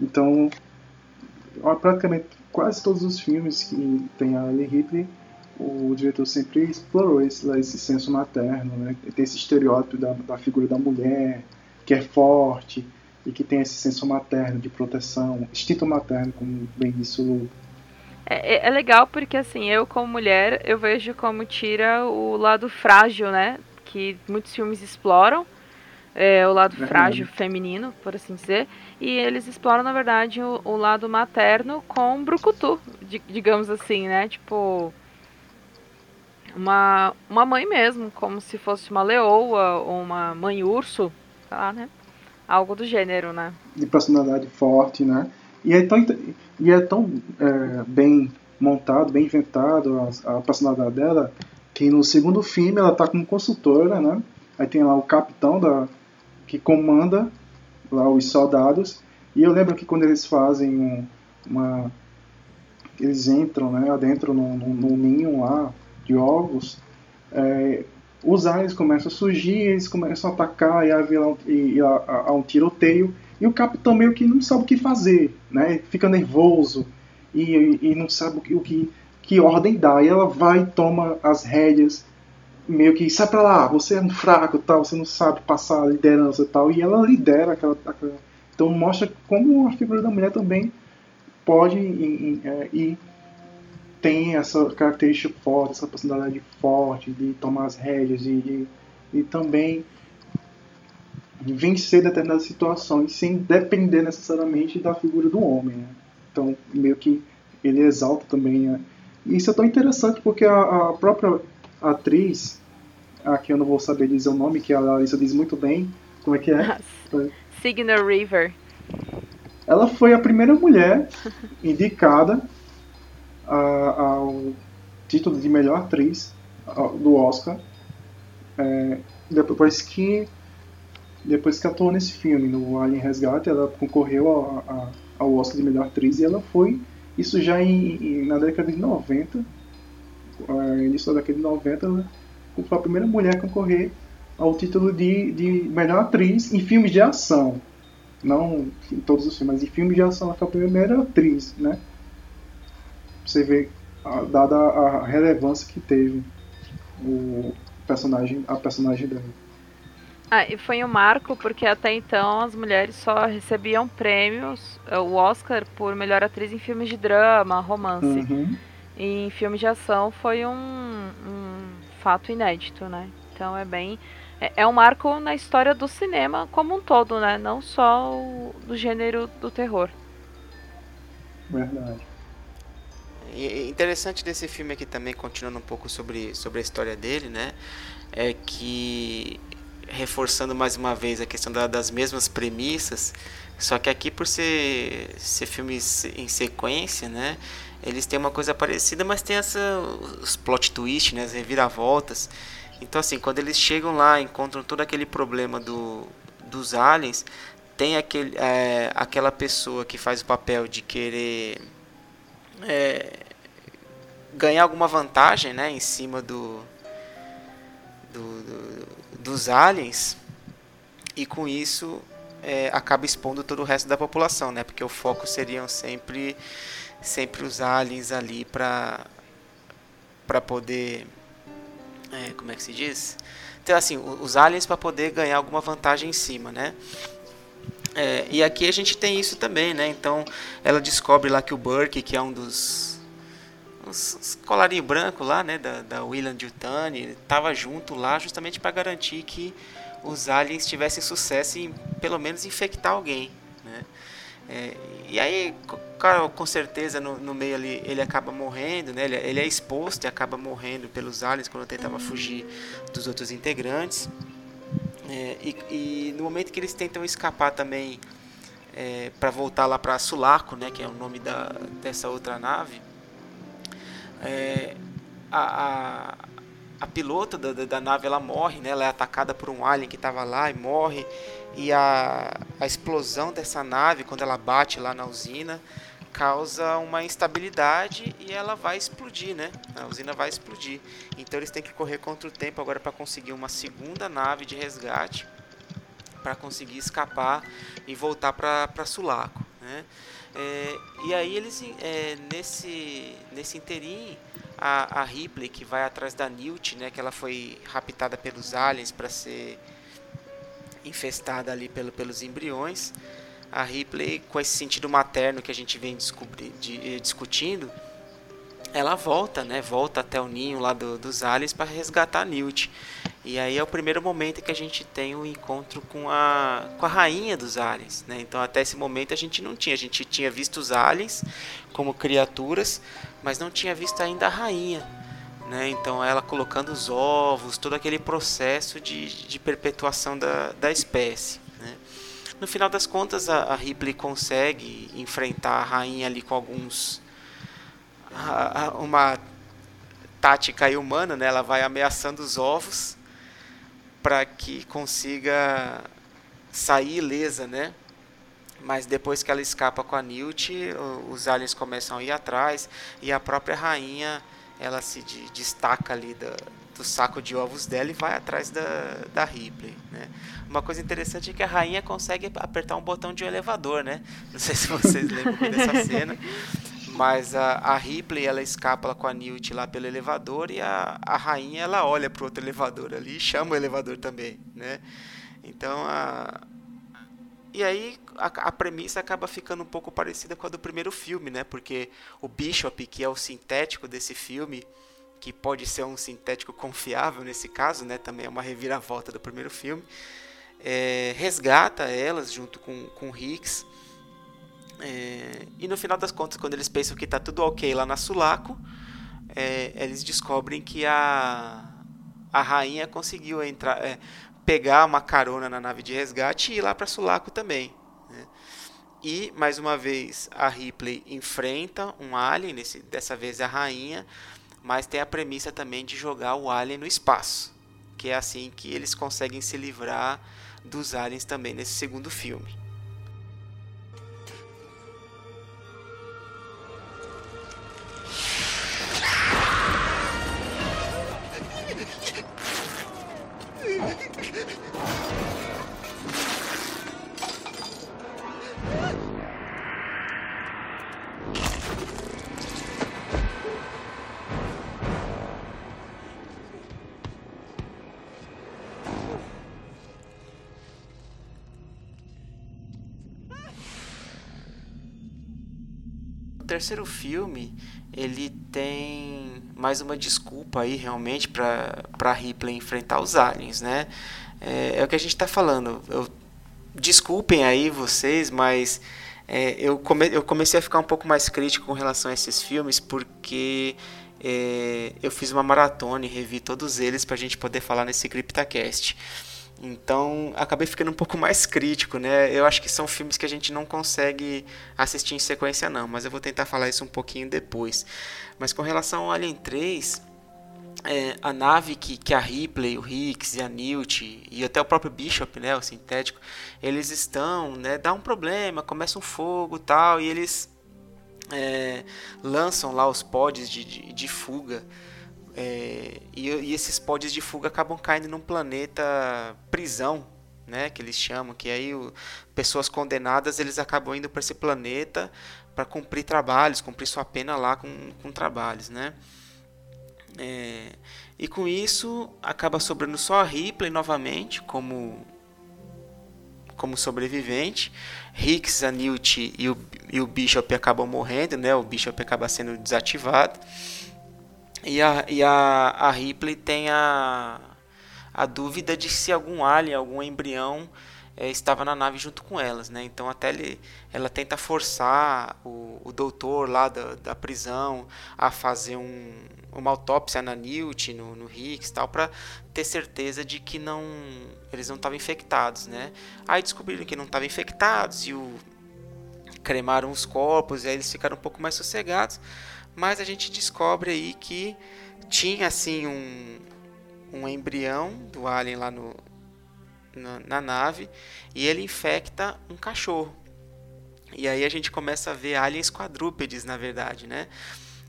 Então, praticamente quase todos os filmes que tem a Ellen Ripley o diretor sempre explorou esse, esse senso materno, né? Tem esse estereótipo da, da figura da mulher, que é forte e que tem esse senso materno de proteção, instinto materno, como bem disse o. É, é, é, legal porque, assim, eu como mulher, eu vejo como tira o lado frágil, né? Que muitos filmes exploram, é, o lado é frágil feminino, por assim dizer. E eles exploram, na verdade, o, o lado materno com brucutu, digamos assim, né? Tipo, uma, uma mãe mesmo, como se fosse uma leoa ou uma mãe urso, sei lá, né? Algo do gênero, né? De personalidade forte, né? E é tão, e é tão é, bem montado, bem inventado a, a, personalidade dela, que no segundo filme ela tá como consultora, né? Aí tem lá o capitão da, que comanda lá os soldados. E eu lembro que quando eles fazem um, uma. Eles entram né, adentro no, no ninho lá, de ovos, é, os aliens começam a surgir, eles começam a atacar e um, e, um tiroteio, e o capitão meio que não sabe o que fazer, né? fica nervoso e, e não sabe o que, o que, que ordem dar, e ela vai e toma as rédeas, meio que sai pra lá, você é um fraco, tal, você não sabe passar a liderança e tal, e ela lidera aquela, aquela, Então mostra como a figura da mulher também pode ir, ir tem essa característica forte, essa personalidade forte de tomar as rédeas e, e também vencer determinadas situações sem depender necessariamente da figura do homem. Né? Então, meio que ele exalta também. Né? E isso é tão interessante porque a, a, própria atriz, aqui eu não vou saber dizer o nome, que a Larissa diz muito bem, como é que é? Signal River. Ela foi a primeira mulher [laughs] indicada a, ao título de melhor atriz do Oscar é, depois que depois que atuou nesse filme no Alien Resgate ela concorreu a, a, ao Oscar de melhor atriz e ela foi isso já em, em, na década de 90 é, início da década de 90 ela foi a primeira mulher a concorrer ao título de, de melhor atriz em filmes de ação não em todos os filmes mas em filmes de ação ela foi a primeira atriz né você vê dada a relevância que teve o personagem, a personagem dela. Ah, e foi um marco porque até então as mulheres só recebiam prêmios, eh, o Oscar por melhor atriz em filmes de drama, romance. Uhum. Em filmes de ação foi um, um fato inédito, né? Então é bem. É, é, um marco na história do cinema como um todo, né? Não só o, do gênero do terror. Verdade. E interessante desse filme aqui também, continuando um pouco sobre, sobre a história dele, né? É que, reforçando mais uma vez a questão da, das mesmas premissas, só que aqui por ser, ser filmes em sequência, né? Eles têm uma coisa parecida, mas tem essa, os plot twists, né? As reviravoltas. Então, assim, quando eles chegam lá, encontram todo aquele problema do, dos aliens, tem aquele, é, aquela pessoa que faz o papel de querer é, ganhar alguma vantagem né, em cima do, do, do dos aliens e com isso é, acaba expondo todo o resto da população, né? Porque o foco seriam sempre sempre os aliens ali para para poder é, como é que se diz? Então assim, os aliens para poder ganhar alguma vantagem em cima, né? É, e aqui a gente tem isso também, né? Então ela descobre lá que o Burke, que é um dos os, colarinho branco lá, né, da, da William Jutani, estava junto lá justamente para garantir que os aliens tivessem sucesso em pelo menos infectar alguém, né? É, e aí, cara, com certeza no, no, meio ali ele acaba morrendo, né? Ele, ele, é exposto e acaba morrendo pelos aliens quando tentava fugir dos outros integrantes. É, e, e, no momento que eles tentam escapar também é, para voltar lá para Sulaco, né, que é o nome da, dessa outra nave, é, a, a, a, pilota da, da, nave ela morre, né, ela é atacada por um alien que estava lá e morre, e a, a explosão dessa nave, quando ela bate lá na usina, causa uma instabilidade e ela vai explodir, né? A usina vai explodir. Então eles têm que correr contra o tempo agora para conseguir uma segunda nave de resgate para conseguir escapar e voltar para Sulaco, né? É, e aí eles é, nesse nesse interim a, a Ripley que vai atrás da Newt, né, que ela foi raptada pelos aliens para ser infestada ali pelo, pelos embriões. A Ripley, com esse sentido materno que a gente vem de, discutindo, ela volta, né? Volta até o ninho lá do, dos aliens para resgatar a Newt. E aí é o primeiro momento que a gente tem o um encontro com a, com a rainha dos aliens, né? Então até esse momento a gente não tinha, a gente tinha visto os aliens como criaturas, mas não tinha visto ainda a rainha, né? Então ela colocando os ovos, todo aquele processo de, de perpetuação da, da espécie, né? No final das contas a, a Ripley consegue enfrentar a rainha ali com alguns uma tática humana, né? Ela vai ameaçando os ovos para que consiga sair ilesa, né? Mas depois que ela escapa com a Newt, os aliens começam a ir atrás e a própria rainha ela se destaca ali do, do saco de ovos dela e vai atrás da, da Ripley, né? Uma coisa interessante é que a rainha consegue apertar um botão de um elevador, né? Não sei se vocês lembram dessa cena. [laughs] Mas a, a Ripley, ela escapa com a Newt lá pelo elevador e a, a rainha, ela olha pro outro elevador ali e chama o elevador também, né? Então, a... E aí a, a, premissa acaba ficando um pouco parecida com a do primeiro filme, né? Porque o Bishop, que é o sintético desse filme, que pode ser um sintético confiável nesse caso, né? Também é uma reviravolta do primeiro filme. É, resgata elas junto com, com Hicks é, e no final das contas, quando eles pensam que está tudo ok lá na Sulaco, é, eles descobrem que a, a rainha conseguiu entrar, é, pegar uma carona na nave de resgate e ir lá para Sulaco também. Né? E, mais uma vez, a Ripley enfrenta um alien, nesse, dessa vez a rainha, mas tem a premissa também de jogar o alien no espaço, que é assim que eles conseguem se livrar dos aliens também nesse segundo filme. Terceiro filme ele tem mais uma desculpa aí realmente para Ripley enfrentar os aliens, né? É, é o que a gente está falando. Eu, desculpem aí vocês, mas é, eu, come, eu comecei a ficar um pouco mais crítico com relação a esses filmes porque é, eu fiz uma maratona e revi todos eles para a gente poder falar nesse CryptaCast. Então, acabei ficando um pouco mais crítico, né? Eu acho que são filmes que a gente não consegue assistir em sequência não, mas eu vou tentar falar isso um pouquinho depois. Mas com relação ao Alien 3, é, a nave que, que a Ripley, o Hicks e a Newt e até o próprio Bishop, né, o sintético, eles estão, né, dá um problema, começa um fogo tal, e eles é, lançam lá os pods de, de, de fuga é, e, e, esses pods de fuga acabam caindo num planeta prisão, né, que eles chamam, que aí o, pessoas condenadas eles acabam indo para esse planeta para cumprir trabalhos, cumprir sua pena lá com, com trabalhos, né? É, e com isso acaba sobrando só a Ripley novamente como como sobrevivente. Hicks, a Newt e o, e o Bishop acabam morrendo, né? O Bishop acaba sendo desativado. E a, e a, a Ripley tem a, a dúvida de se algum alien, algum embrião é, estava na nave junto com elas, né? Então até ele, ela tenta forçar o, o doutor lá da, da prisão a fazer um, uma autópsia na Newt, no, no Hicks tal, para ter certeza de que não eles não estavam infectados, né? Aí descobriram que não estavam infectados e o cremaram os corpos, e aí eles ficaram um pouco mais sossegados mas a gente descobre aí que tinha assim um, um embrião do alien lá no, na, na nave e ele infecta um cachorro. E aí a gente começa a ver aliens quadrúpedes, na verdade, né?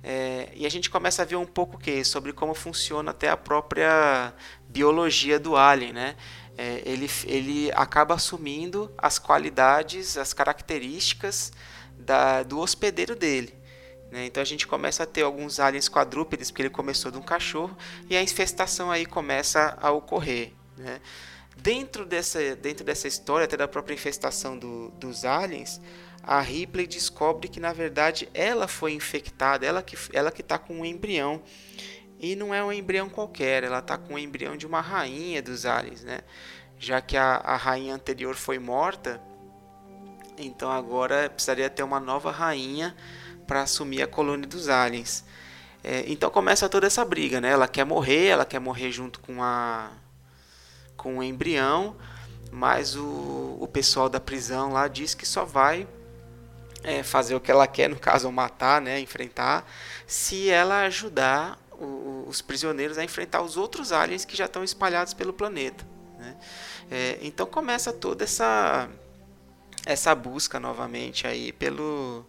É, e a gente começa a ver um pouco que sobre como funciona até a própria biologia do alien, né? É, ele, ele acaba assumindo as qualidades, as características da, do hospedeiro dele. Né? Então a gente começa a ter alguns aliens quadrúpedes, porque ele começou de um cachorro, e a infestação aí começa a ocorrer. Né? Dentro, dessa, dentro dessa história, até da própria infestação do, dos aliens, a Ripley descobre que na verdade ela foi infectada, ela que ela que está com um embrião e não é um embrião qualquer, ela está com o embrião de uma rainha dos aliens, né? Já que a, a rainha anterior foi morta, então agora precisaria ter uma nova rainha para assumir a colônia dos aliens. É, então começa toda essa briga, né? Ela quer morrer, ela quer morrer junto com a com o embrião, mas o, o pessoal da prisão lá diz que só vai é, fazer o que ela quer, no caso matar, né, enfrentar, se ela ajudar o, os prisioneiros a enfrentar os outros aliens que já estão espalhados pelo planeta. Né? É, então começa toda essa essa busca novamente aí pelo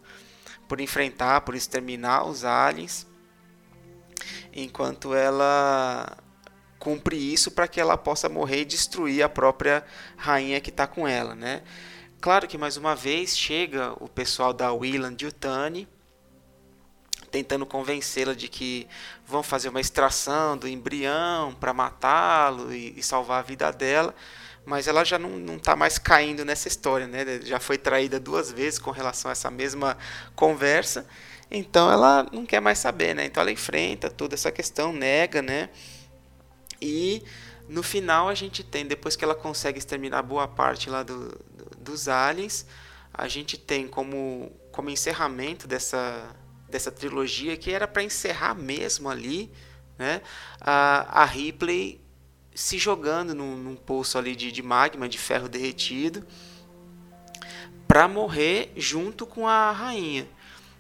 por enfrentar, por exterminar os aliens, enquanto ela cumpre isso para que ela possa morrer e destruir a própria rainha que está com ela, né? Claro que mais uma vez chega o pessoal da Wieland Yutani tentando convencê-la de que vão fazer uma extração do embrião para matá-lo e, e, salvar a vida dela, mas ela já não está mais caindo nessa história, né? Já foi traída duas vezes com relação a essa mesma conversa, então ela não quer mais saber, né? Então ela enfrenta toda essa questão, nega, né? E no final a gente tem, depois que ela consegue exterminar boa parte lá do, do dos aliens, a gente tem como, como encerramento dessa dessa trilogia, que era para encerrar mesmo ali, né? A, a Ripley se jogando num, num poço ali de, de magma, de ferro derretido, para morrer junto com a rainha.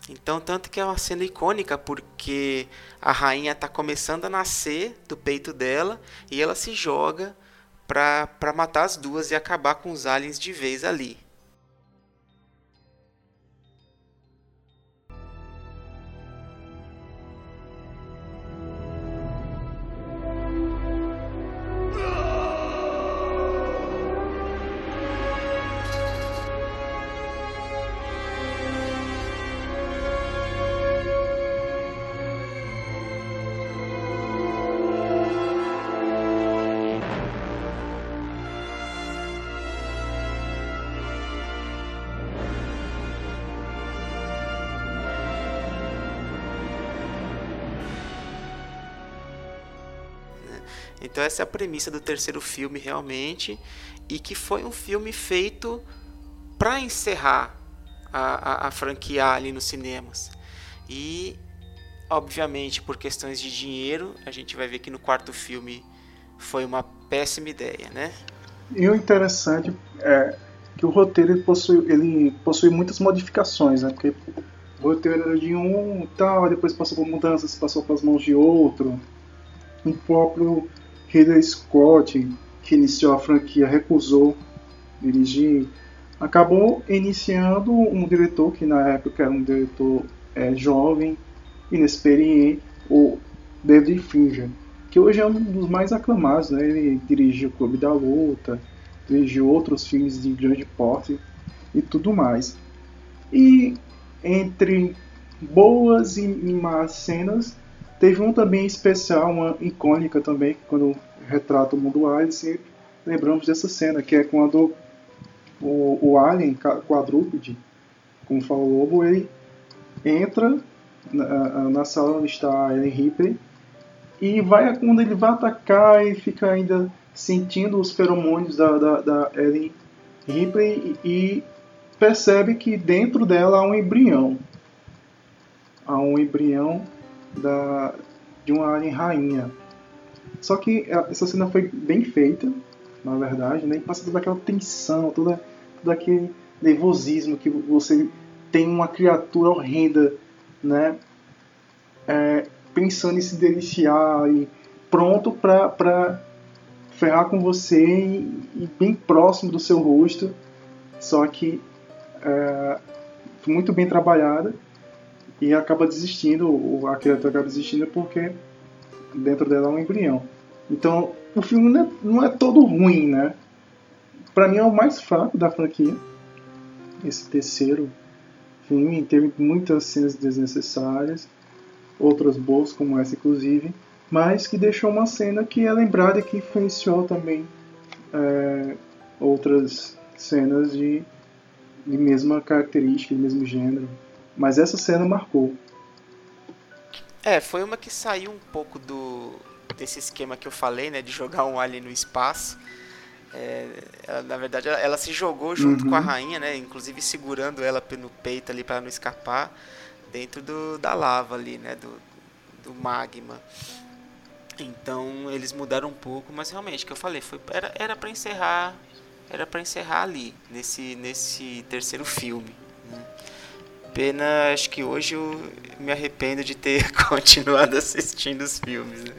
Então, tanto que é uma cena icônica, porque a rainha está começando a nascer do peito dela e ela se joga para matar as duas e acabar com os aliens de vez ali. Essa é a premissa do terceiro filme realmente e que foi um filme feito para encerrar a, a, a franquia ali nos cinemas. E obviamente por questões de dinheiro a gente vai ver que no quarto filme foi uma péssima ideia, né? E o interessante é que o roteiro ele possui, ele possui muitas modificações, né? Porque o roteiro era de um tal, depois passou por mudanças, passou para as mãos de outro. O próprio Ridley Scott, que iniciou a franquia, recusou dirigir. Acabou iniciando um diretor que na época era um diretor é, jovem, inexperiente, o David Fincher, que hoje é um dos mais aclamados. Né? Ele dirigiu o Clube da Luta, dirigiu outros filmes de grande porte e tudo mais. E entre boas e más cenas, Teve um também especial, uma icônica também, quando retrata o mundo Alien, sempre lembramos dessa cena, que é quando o, o Alien quadrúpede, como fala o Lobo, ele entra na, na sala onde está a Ellen Ripley e vai quando ele vai atacar e fica ainda sentindo os feromônios da, da, da Ellen Ripley e percebe que dentro dela há um embrião. Há um embrião da, de uma alien rainha. Só que essa cena foi bem feita, na verdade, né? E passa toda aquela tensão, toda, todo aquele nervosismo que você tem uma criatura horrenda, né? É, pensando em se deliciar e pronto para ferrar com você e, e, bem próximo do seu rosto. Só que é, muito bem trabalhada e acaba desistindo, a criatura acaba desistindo porque dentro dela é um embrião. Então, o filme não é, não é todo ruim, né? Pra mim é o mais fraco da franquia, esse terceiro filme. Teve muitas cenas desnecessárias, outras boas, como essa inclusive, mas que deixou uma cena que é lembrada e que influenciou também é, outras cenas de, de mesma característica, de mesmo gênero. Mas essa cena marcou. É, foi uma que saiu um pouco do desse esquema que eu falei, né, de jogar um alien no espaço. É, ela, na verdade, ela, ela, se jogou junto uhum. com a rainha, né, inclusive segurando ela no peito ali para não escapar dentro do, da lava ali, né, do, do magma. Então eles mudaram um pouco, mas realmente, o que eu falei, foi era era para encerrar, era para encerrar ali nesse nesse terceiro filme. Né? Pena, acho que hoje eu me arrependo de ter [laughs] continuado assistindo os filmes. Né?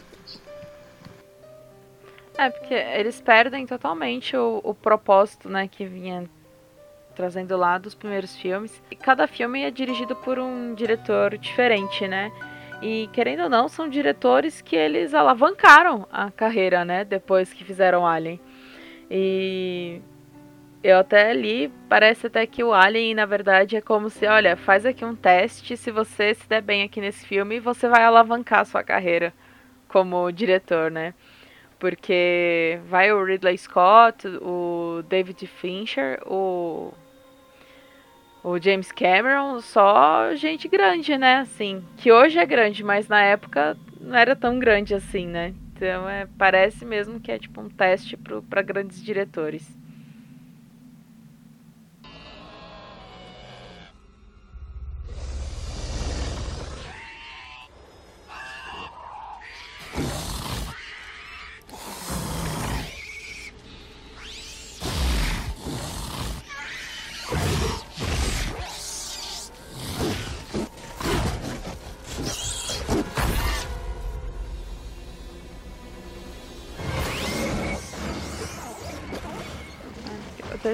É, porque eles perdem totalmente o, o propósito, né, que vinha trazendo lá dos primeiros filmes. E cada filme é dirigido por um diretor diferente, né? E querendo ou não, são diretores que eles alavancaram a carreira, né? Depois que fizeram Alien. E eu até li, parece até que o Alien, na verdade, é como se, olha, faz aqui um teste, se você se der bem aqui nesse filme, você vai alavancar a sua carreira como diretor, né? Porque vai o Ridley Scott, o David Fincher, o o James Cameron, só gente grande, né? Assim, que hoje é grande, mas na época não era tão grande assim, né? Então é, parece mesmo que é tipo um teste para grandes diretores.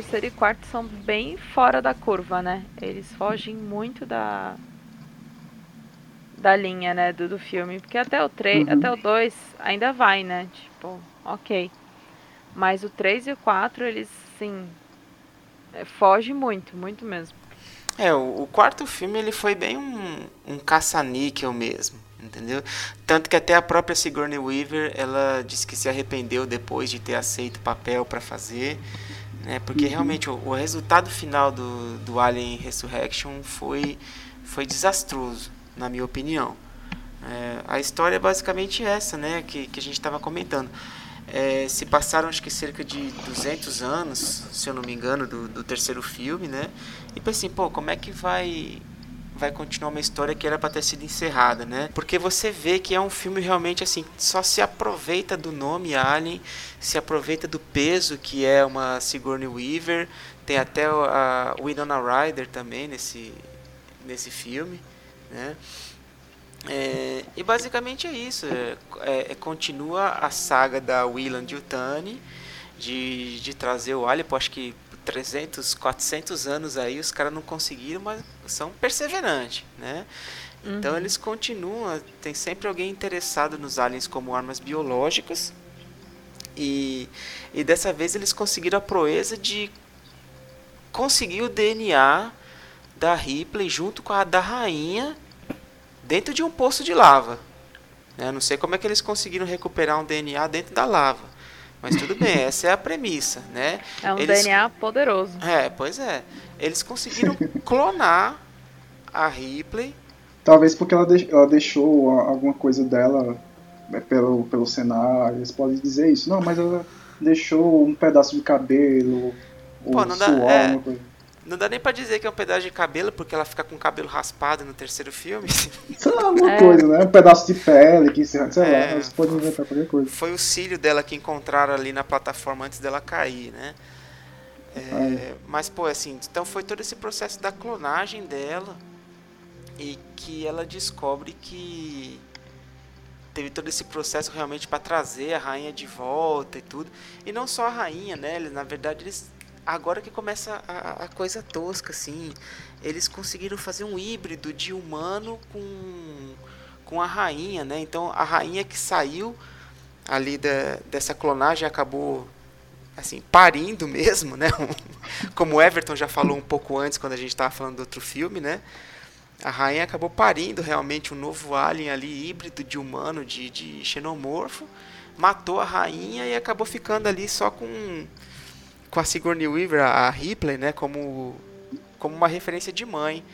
Terceiro e quarto são bem fora da curva, né? Eles fogem muito da da linha, né, do, do filme, porque até o 3, uhum. até o 2 ainda vai, né? Tipo, OK. Mas o 3 e o 4, eles sim é, foge muito, muito mesmo. É, o, o, quarto filme ele foi bem um, um caça-níquel mesmo, entendeu? Tanto que até a própria Sigourney Weaver, ela disse que se arrependeu depois de ter aceito o papel para fazer né? Porque realmente o, o, resultado final do, do Alien Resurrection foi, foi desastroso, na minha opinião. É, a história é basicamente essa, né? Que, que a gente estava comentando. É, se passaram acho que cerca de 200 anos, se eu não me engano, do, do terceiro filme, né? E pensei, pô, como é que vai vai continuar uma história que era para ter sido encerrada, né? Porque você vê que é um filme realmente assim, só se aproveita do nome Alien, se aproveita do peso que é uma Sigourney Weaver, tem até a Winona Ryder também nesse nesse filme, né? É, e basicamente é isso, é, é, é continua a saga da Weyland Yutani de, de trazer o Alien, acho que 300, 400 anos aí os caras não conseguiram, mas são perseverantes, né? Então uhum. eles continuam, tem sempre alguém interessado nos aliens como armas biológicas. E, e dessa vez eles conseguiram a proeza de conseguir o DNA da Ripley junto com a da rainha dentro de um poço de lava. Eu não sei como é que eles conseguiram recuperar um DNA dentro da lava. Mas tudo bem, essa é a premissa, né? É um Eles... DNA poderoso. É, pois é. Eles conseguiram [laughs] clonar a Ripley. Talvez porque ela, de... ela deixou alguma coisa dela né, pelo, pelo cenário. Eles podem dizer isso. Não, mas ela deixou um pedaço de cabelo, Pô, ou suor, é... Não dá nem pra dizer que é um pedaço de cabelo, porque ela fica com o cabelo raspado no terceiro filme. [laughs] Sei lá, alguma é. coisa, né? Um pedaço de pele, que sei é, lá, você pode inventar qualquer coisa. Foi o cílio dela que encontraram ali na plataforma antes dela cair, né? É, mas, pô, assim, então foi todo esse processo da clonagem dela e que ela descobre que teve todo esse processo realmente para trazer a rainha de volta e tudo. E não só a rainha, né? Eles, na verdade, eles agora que começa a, a, coisa tosca, assim. Eles conseguiram fazer um híbrido de humano com, com a rainha, né? Então a rainha que saiu ali da, dessa clonagem acabou assim, parindo mesmo, né? [laughs] Como o Everton já falou um pouco antes, quando a gente estava falando do outro filme, né? A rainha acabou parindo realmente um novo alien ali, híbrido de humano, de, de xenomorfo. Matou a rainha e acabou ficando ali só com, com a Sigourney Weaver, a Ripley, né? Como, como uma referência de mãe.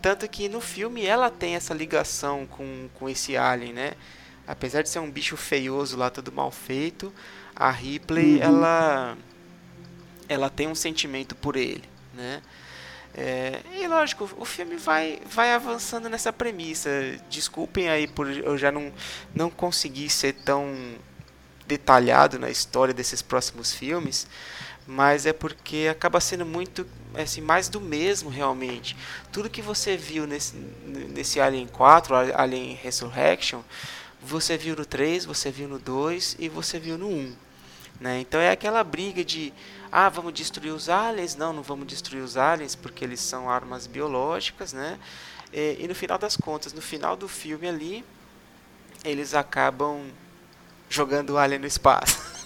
Tanto que no filme ela tem essa ligação com, com esse alien, né? Apesar de ser um bicho feioso lá, todo mal feito, a Ripley, uhum. ela, ela tem um sentimento por ele, né? É, e lógico, o filme vai, vai avançando nessa premissa. Desculpem aí por eu já não, não conseguir ser tão detalhado na história desses próximos filmes, mas é porque acaba sendo muito assim, mais do mesmo realmente. Tudo que você viu nesse, nesse Alien 4, Alien Resurrection, você viu no 3, você viu no 2 e você viu no 1. Né? Então é aquela briga de ah, vamos destruir os aliens? Não, não vamos destruir os aliens porque eles são armas biológicas, né? E, e no final das contas, no final do filme ali, eles acabam jogando o alien no espaço. [laughs]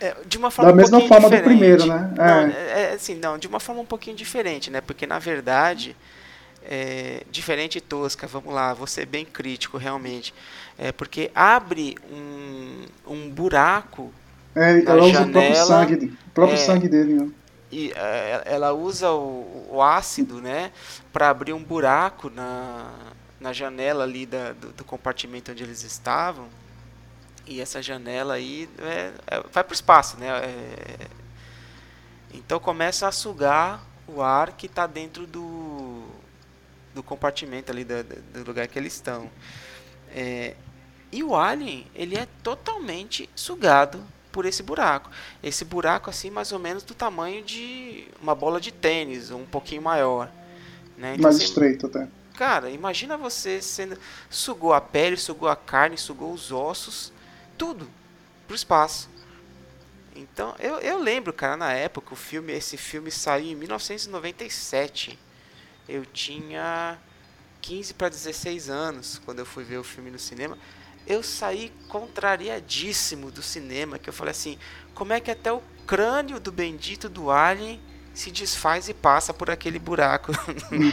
É, de uma forma da mesma um forma diferente. do primeiro, né? É. Não, é, é, assim, não, de uma forma um pouquinho diferente, né? Porque na verdade, é, diferente e tosca, vamos lá, vou ser bem crítico realmente, é porque abre um, um buraco é, ela usa o próprio sangue, o próprio é, sangue dele, né? E é, ela usa o, o ácido, né, para abrir um buraco na, na janela ali da, do, do compartimento onde eles estavam e essa janela aí é, é, vai para o espaço, né? É, então começa a sugar o ar que está dentro do, do compartimento ali do, do lugar que eles estão. É, e o alien ele é totalmente sugado por esse buraco. Esse buraco assim mais ou menos do tamanho de uma bola de tênis, um pouquinho maior. Né? Então, mais assim, estreito até. Cara, imagina você sendo sugou a pele, sugou a carne, sugou os ossos tudo pro espaço. Então, eu, eu lembro, cara, na época, o filme, esse filme saiu em 1997. Eu tinha 15 para 16 anos quando eu fui ver o filme no cinema. Eu saí contrariadíssimo do cinema, que eu falei assim, como é que até o crânio do bendito do alien se desfaz e passa por aquele buraco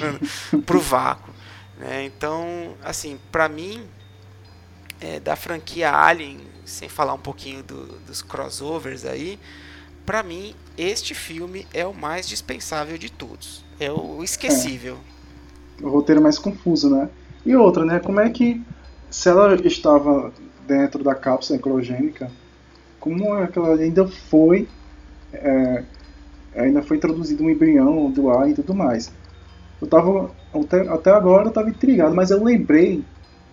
[laughs] pro vácuo, né? Então, assim, para mim é, da franquia Alien sem falar um pouquinho do, dos crossovers aí, para mim este filme é o mais dispensável de todos. É o esquecível. É. O roteiro mais confuso, né? E outra, né? Como é que se ela estava dentro da cápsula encrogênica, como é que ela ainda foi é, ainda foi introduzido um embrião do ar e tudo mais. Eu tava até, até agora eu estava intrigado, mas eu lembrei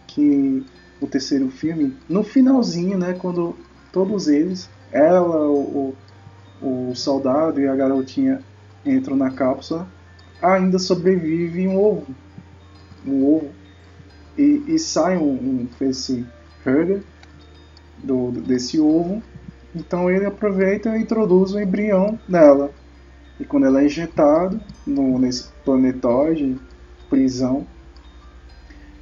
que o terceiro filme, no finalzinho, né, quando todos eles, ela, o, o, soldado e a garotinha entram na cápsula, ainda sobrevive um ovo. Um ovo. E, e sai um, um facehugger do, desse ovo. Então ele aproveita e introduz o embrião nela. E quando ela é injetada no, nesse planetoide, prisão,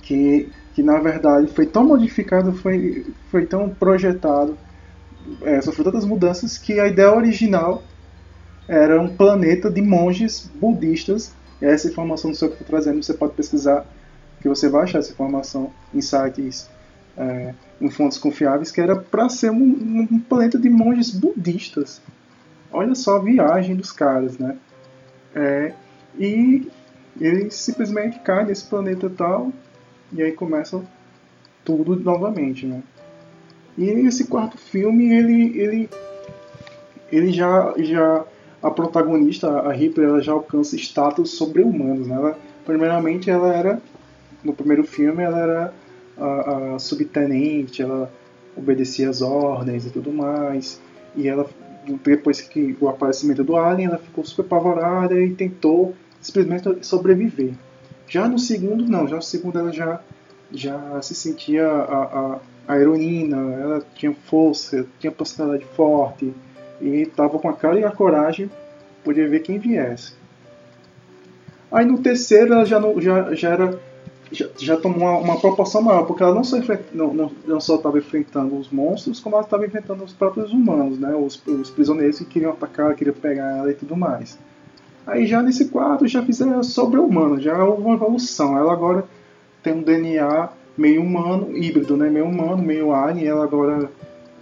que que na verdade foi tão modificado, foi, foi tão projetado, é, sofreu tantas mudanças que a ideia original era um planeta de monges budistas. Essa informação que eu estou trazendo, você pode pesquisar, que você vai achar essa informação em sites, é, em fontes confiáveis, que era para ser um, um, planeta de monges budistas. Olha só a viagem dos caras, né? É, e ele simplesmente cai nesse planeta tal e aí começa tudo novamente, né? E esse quarto filme, ele, ele, ele já, já a protagonista, a Ripley, ela já alcança status sobre-humanos, né? Ela, primeiramente, ela era no primeiro filme, ela era a, a subtenente, ela obedecia às ordens e tudo mais. E ela, depois que o aparecimento do Alien, ela ficou super apavorada e tentou simplesmente sobreviver. Já no segundo, não. Já no segundo ela já, já se sentia a, a, a heroína, ela tinha força, tinha personalidade forte e estava com a cara e a coragem, podia ver quem viesse. Aí no terceiro ela já, já, já era já, já tomou uma, uma proporção maior, porque ela não só, não, não, não só estava enfrentando os monstros, como ela estava enfrentando os próprios humanos, né? Os, os prisioneiros que queriam atacar, queriam pegar ela e tudo mais. Aí já nesse quadro já fizeram sobre-humano, já houve uma evolução. Ela agora tem um DNA meio humano, híbrido, né? Meio humano, meio alien, ela agora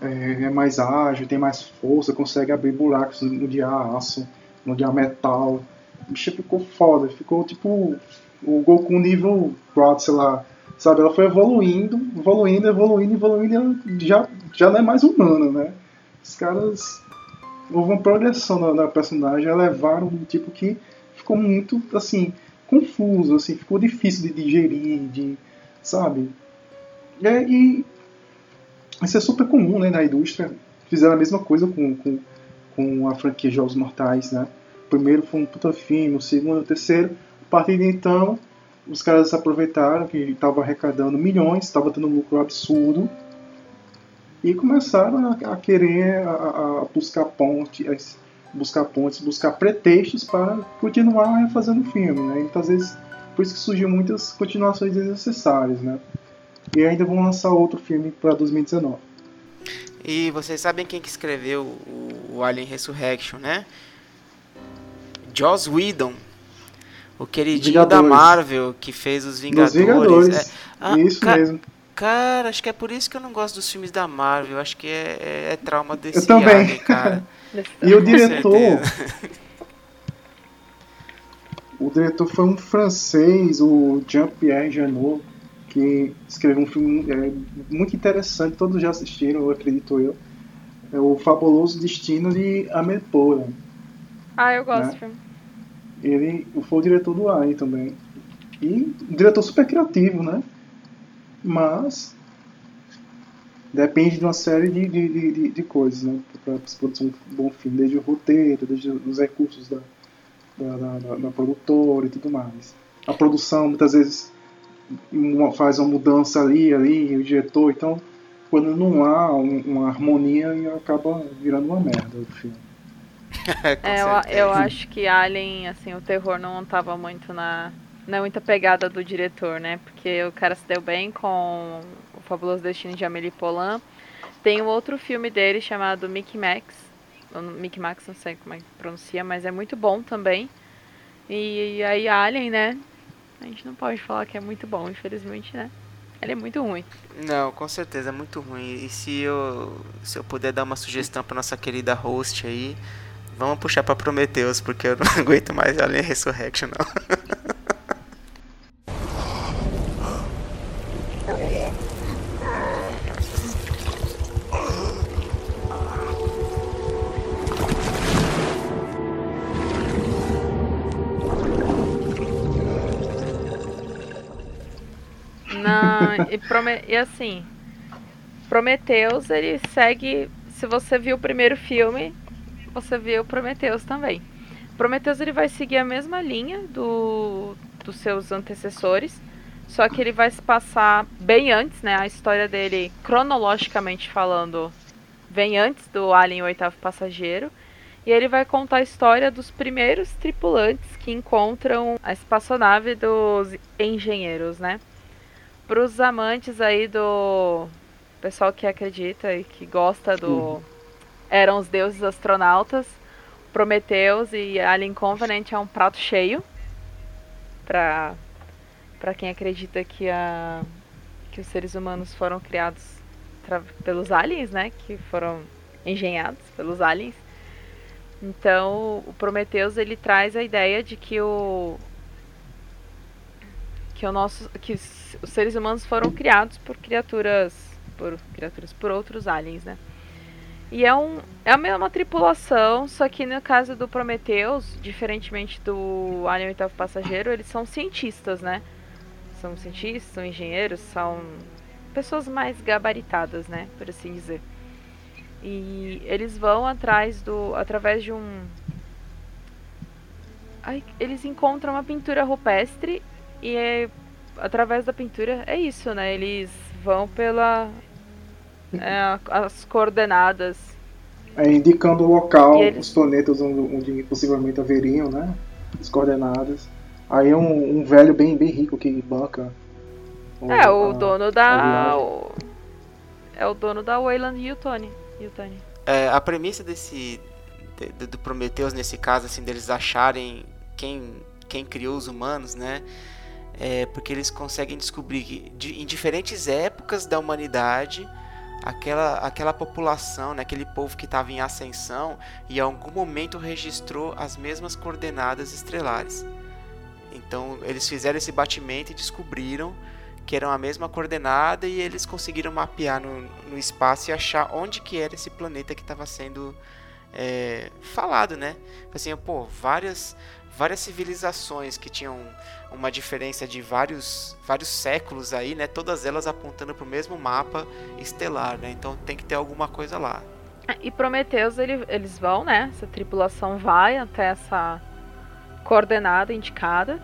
é, é mais ágil, tem mais força, consegue abrir buracos no de aço, no de metal. O bicho ficou foda, ficou tipo o Goku nível 4, sei lá. Sabe, ela foi evoluindo, evoluindo, evoluindo, evoluindo, e ela já, já não é mais humana, né? Os caras houve uma progressão na personagem, elevaram um tipo que ficou muito, assim, confuso, assim, ficou difícil de digerir, de, sabe? E, e isso é super comum, né, na indústria. Fizeram a mesma coisa com, com, com a franquia Jogos Mortais, né? O primeiro foi um puta filme, o segundo, o terceiro. A partir de então, os caras aproveitaram que estavam arrecadando milhões, estava tendo um lucro absurdo e começaram a, a querer a, a buscar pontes, buscar pontes, buscar pretextos para continuar fazendo filme, né? Então, às vezes, por isso que surgiu muitas continuações desnecessárias, né? E ainda vão lançar outro filme para 2019. E vocês sabem quem que escreveu o, o Alien Resurrection, né? Joss Whedon, o queridinho Vingadores. da Marvel que fez os Vingadores. Dos Vingadores. É, ah, isso mesmo. Cara, acho que é por isso que eu não gosto dos filmes da Marvel. Acho que é, é, é trauma desse eu também. Alien, cara. [laughs] e o diretor. o diretor foi um francês, o Jean-Pierre Janot, que escreveu um filme é, muito interessante. Todos já assistiram, eu acredito eu. É o Fabuloso Destino de Amélie Ah, eu gosto né? do filme. Ele foi o diretor do Alien também. E um diretor super criativo, né? Mas depende de uma série de, de, de, de coisas, né? Para se produzir um bom filme, desde o roteiro, desde os recursos da, da, da, da produtora e tudo mais. A produção muitas vezes uma, faz uma mudança ali, ali, o diretor, então quando não há um, uma harmonia acaba virando uma merda o filme. [laughs] é, eu, eu acho que Alien, assim, o terror não estava muito na, não é muita pegada do diretor, né? Porque o cara se deu bem com o Fabuloso Destino de Amélie Poulain. Tem um outro filme dele chamado Mickey Max. Mickey Max, não sei como é que pronuncia, mas é muito bom também. E aí Alien, né? A gente não pode falar que é muito bom, infelizmente, né? Ele é muito ruim. Não, com certeza é muito ruim. E se eu, se eu puder dar uma sugestão para nossa querida host aí, vamos puxar para Prometheus, porque eu não [laughs] aguento mais Alien Resurrection, não. [laughs] e, prome e assim, Prometheus, ele segue. Se você viu o primeiro filme, você viu Prometheus também. Prometheus ele vai seguir a mesma linha do, dos seus antecessores, só que ele vai se passar bem antes, né? A história dele, cronologicamente falando, vem antes do Alien o Oitavo Passageiro. E ele vai contar a história dos primeiros tripulantes que encontram a espaçonave dos engenheiros, né? Para os amantes aí do pessoal que acredita e que gosta do uhum. eram os deuses astronautas, Prometheus e Alien Covenant é um prato cheio para para quem acredita que a que os seres humanos foram criados pelos aliens, né, que foram engenhados pelos aliens. Então, o Prometheus ele traz a ideia de que o que o nosso que os seres humanos foram criados por criaturas por criaturas por outros aliens, né? E é um é a mesma tripulação, só que no caso do Prometheus, diferentemente do Alien Oitavo Passageiro, eles são cientistas, né? São cientistas, são engenheiros, são pessoas mais gabaritadas, né, por assim dizer. E eles vão atrás do através de um Ai, eles encontram uma pintura rupestre e é, através da pintura é isso, né? Eles vão pela é, as coordenadas. É, indicando o local, eles... os planetas onde, onde, possivelmente haveriam, né? As coordenadas. Aí um, um velho bem, bem rico que banca É, o a- dono da. o- É o dono da Wayland Yutani. Yutani. É, a premissa desse de- de- do Prometheus nesse caso assim deles acharem quem quem criou os humanos, né? É porque eles conseguem descobrir que de- em diferentes épocas da humanidade aquela aquela população, né, aquele povo que estava em ascensão e em algum momento registrou as mesmas coordenadas estrelares. Então eles fizeram esse batimento e descobriram que eram a mesma coordenada e eles conseguiram mapear no, no espaço e achar onde que era esse planeta que estava sendo é, falado, né? Assim, pô, várias várias civilizações que tinham uma diferença de vários vários séculos aí, né? Todas elas apontando para o mesmo mapa estelar, né? Então tem que ter alguma coisa lá. E Prometheus, ele- eles vão, né? Essa tripulação vai até essa coordenada indicada.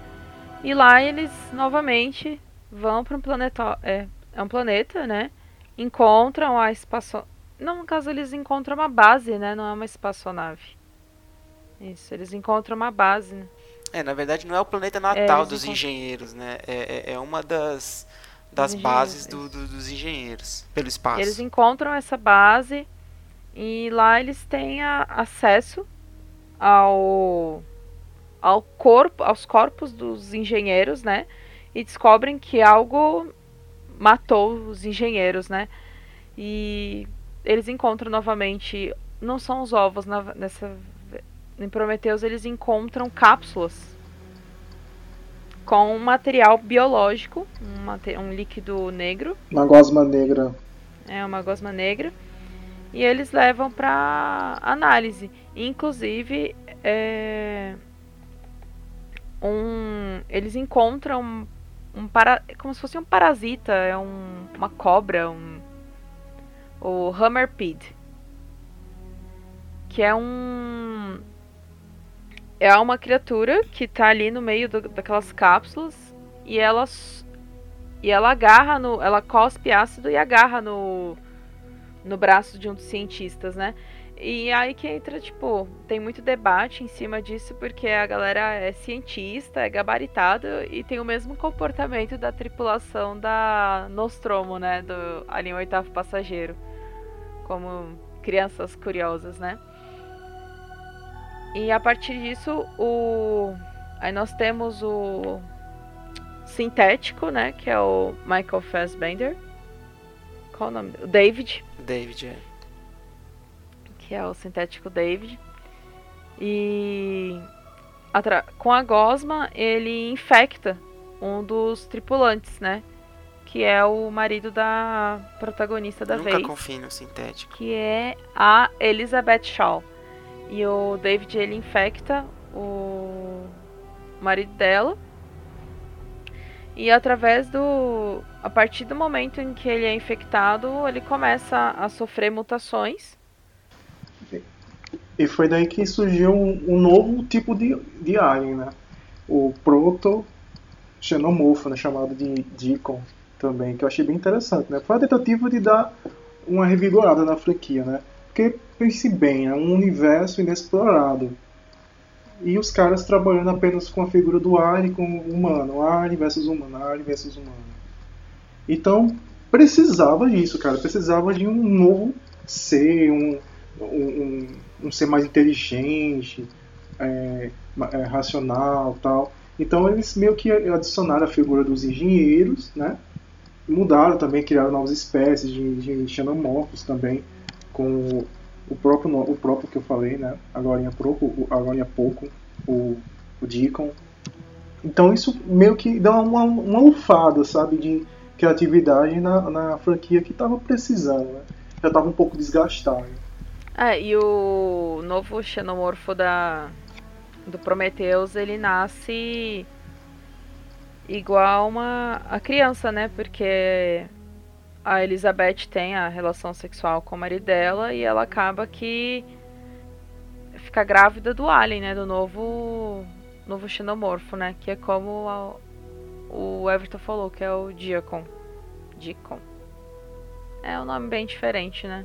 E lá eles novamente vão para um planeta. É, é um planeta, né? Encontram a espaço. Não, no caso, eles encontram uma base, né? Não é uma espaçonave. Isso, eles encontram uma base, né? É, na verdade não é o planeta natal eles dos engenheiros, né? É, é- é uma das, das bases do- isso. do- dos engenheiros pelo espaço. Eles encontram essa base e lá eles têm a- acesso ao, ao corpo, aos corpos dos engenheiros, né? E descobrem que algo matou os engenheiros, né? E eles encontram novamente, não são os ovos na- nessa em Prometheus eles encontram cápsulas com um material biológico, um, mate- um líquido negro. Uma gosma negra. é uma gosma negra. E eles levam para análise. Inclusive é, um eles encontram um para como se fosse um parasita é um, uma cobra um o hammerpid que é um é uma criatura que tá ali no meio do- daquelas cápsulas e ela e ela agarra no. Ela cospe ácido e agarra no. No braço de um dos cientistas, né? E aí que entra, tipo, tem muito debate em cima disso, porque a galera é cientista, é gabaritada e tem o mesmo comportamento da tripulação da Nostromo, né? Do ali o oitavo passageiro. Como crianças curiosas, né? E a partir disso, o. Aí nós temos o sintético, né? Que é o Michael Fassbender. Qual o nome? O David, David, é. que é o sintético David. E atra- com a gosma ele infecta um dos tripulantes, né? Que é o marido da protagonista da Nunca vez, confie no sintético. que é a Elizabeth Shaw. E o David ele infecta o marido dela. E através do. A partir do momento em que ele é infectado, ele começa a sofrer mutações. E foi daí que surgiu um, um novo tipo de, de alien, né? O proto-xenomorfo, né? chamado de Deacon também, que eu achei bem interessante, né? Foi a tentativa de dar uma revigorada na franquia, né? Porque, pense bem, é um universo inexplorado. E os caras trabalhando apenas com a figura do alien com o humano, alien versus humano, alien versus humano. Então, precisava disso, cara. Precisava de um novo ser, um, um, um, ser mais inteligente, é, é, racional tal. Então eles meio que adicionaram a figura dos engenheiros, né? Mudaram também, criaram novas espécies de, de xenomorfos também, com o próprio, no- o próprio que eu falei, né? Agora há pouco, o- agora há pouco o, o Deacon. Então isso meio que dá uma, uma lufada, sabe, de criatividade na, na franquia que estava precisando, né? Já estava um pouco desgastado. É, e o novo xenomorfo da, do Prometheus, ele nasce igual uma a criança, né? Porque a Elizabeth tem a relação sexual com o marido dela e ela acaba que fica grávida do alien, né? Do novo novo xenomorfo, né? Que é como a- o Everton falou, que é o Diacon. Deacon. É um nome bem diferente, né?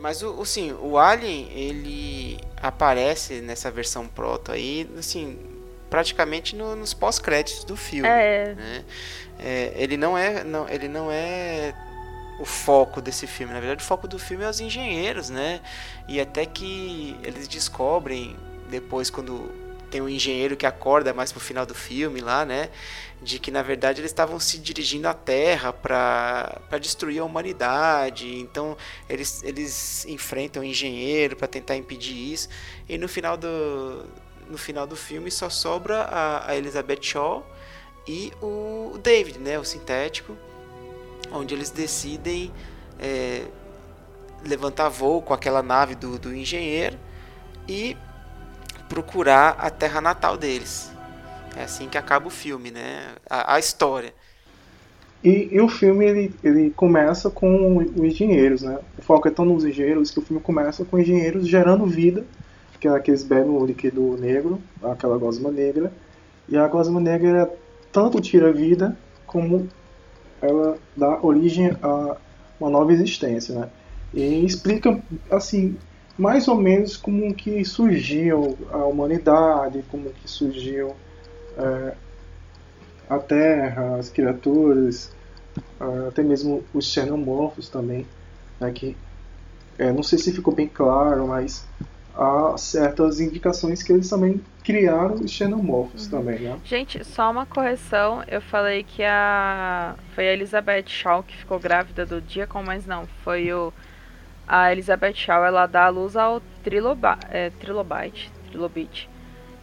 Mas o, o- sim, o Alien, ele aparece nessa versão proto aí, assim, praticamente no, nos pós-créditos do filme. É. Né? É, ele não é, não, ele não é o foco desse filme. Na verdade, o foco do filme é os engenheiros, né? E até que eles descobrem depois quando tem um engenheiro que acorda mais pro final do filme lá, né? De que na verdade eles estavam se dirigindo à Terra para destruir a humanidade. Então eles, eles enfrentam o engenheiro para tentar impedir isso. E no final do, no final do filme só sobra a, a Elizabeth Shaw e o David, né? O sintético onde eles decidem é, levantar voo com aquela nave do, do engenheiro e procurar a terra natal deles. É assim que acaba o filme, né? A, a história. E, e, o filme ele, ele começa com os engenheiros, né? O foco é tão nos engenheiros que o filme começa com engenheiros gerando vida, que é aqueles bebem o líquido negro, aquela gosma negra, e a gosma negra tanto tira vida como ela dá origem a uma nova existência, né? E explica, assim, mais ou menos como que surgiu a humanidade, como que surgiu é, a Terra, as criaturas, é, até mesmo os xenomorfos também, né? Que, é, não sei se ficou bem claro, mas há certas indicações que eles também criaram os xenomorfos uhum. também, né? Gente, só uma correção, eu falei que a foi a Elizabeth Shaw que ficou grávida do Diacon, mas não, foi o a Elizabeth Shaw, ela dá a luz ao triloba, é, Trilobite, Trilobite,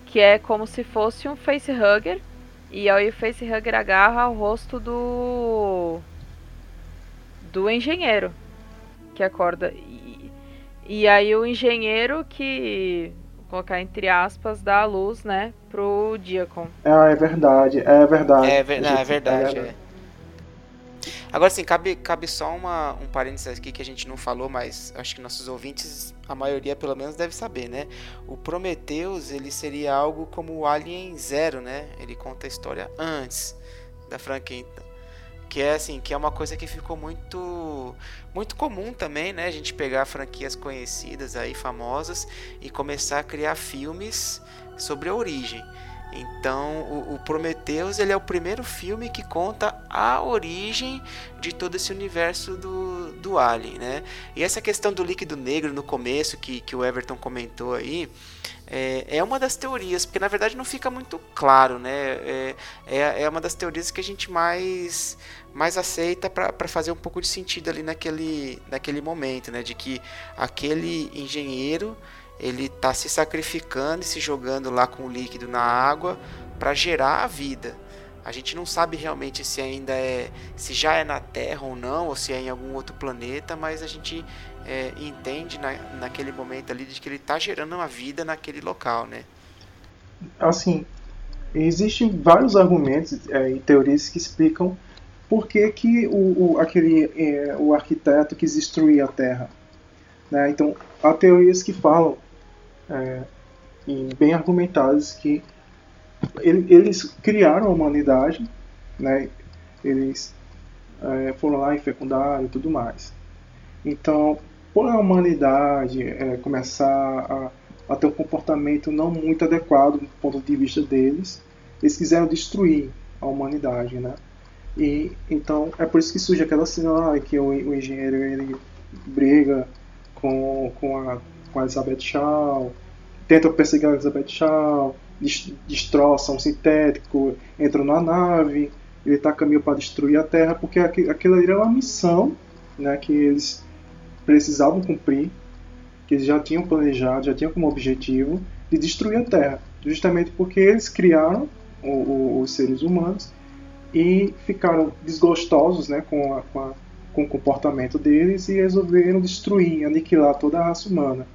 que é como se fosse um facehugger, e aí o facehugger agarra o rosto do do engenheiro que acorda. E aí o engenheiro que vou colocar entre aspas dá a luz, né, pro Diacon. Ah, é verdade, é verdade. É, ver, não, é verdade. É. Agora sim, cabe, cabe só uma, um parênteses aqui que a gente não falou, mas acho que nossos ouvintes, a maioria pelo menos deve saber, né? O Prometheus, ele seria algo como o Alien Zero, né? Ele conta a história antes da franquia que é assim, que é uma coisa que ficou muito muito comum também, né? A gente pegar franquias conhecidas aí, famosas, e começar a criar filmes sobre a origem. Então, o, o Prometheus ele é o primeiro filme que conta a origem de todo esse universo do, do Alien, né? E essa questão do líquido negro no começo, que, que o Everton comentou aí, é, é uma das teorias, porque na verdade não fica muito claro, né? É, é, é uma das teorias que a gente mais, mais aceita para fazer um pouco de sentido ali naquele, naquele momento, né? De que aquele engenheiro ele está se sacrificando e se jogando lá com o líquido na água para gerar a vida. A gente não sabe realmente se ainda é, se já é na Terra ou não, ou se é em algum outro planeta, mas a gente é, entende na, naquele momento ali de que ele está gerando uma vida naquele local, né? Assim, existem vários argumentos é, e teorias que explicam por que, que o, o aquele, é, o arquiteto quis destruir a Terra. Né? Então, há teorias que falam é, e bem argumentadas que ele, eles criaram a humanidade, né? eles é, foram lá e fecundaram e tudo mais. Então, por a humanidade é, começar a, a, ter um comportamento não muito adequado do ponto de vista deles, eles quiseram destruir a humanidade, né? E então é por isso que surge aquela cena lá que o, o engenheiro ele briga com, com a com a Elizabeth Shaw, tentam perseguir a Elizabeth Shaw, destroçam um sintético, entram na nave, ele está a caminho para destruir a Terra, porque aquilo ali era uma missão né, que eles precisavam cumprir, que eles já tinham planejado, já tinham como objetivo de destruir a Terra, justamente porque eles criaram o, o, os seres humanos e ficaram desgostosos né, com, a, com, a, com o comportamento deles e resolveram destruir, aniquilar toda a raça humana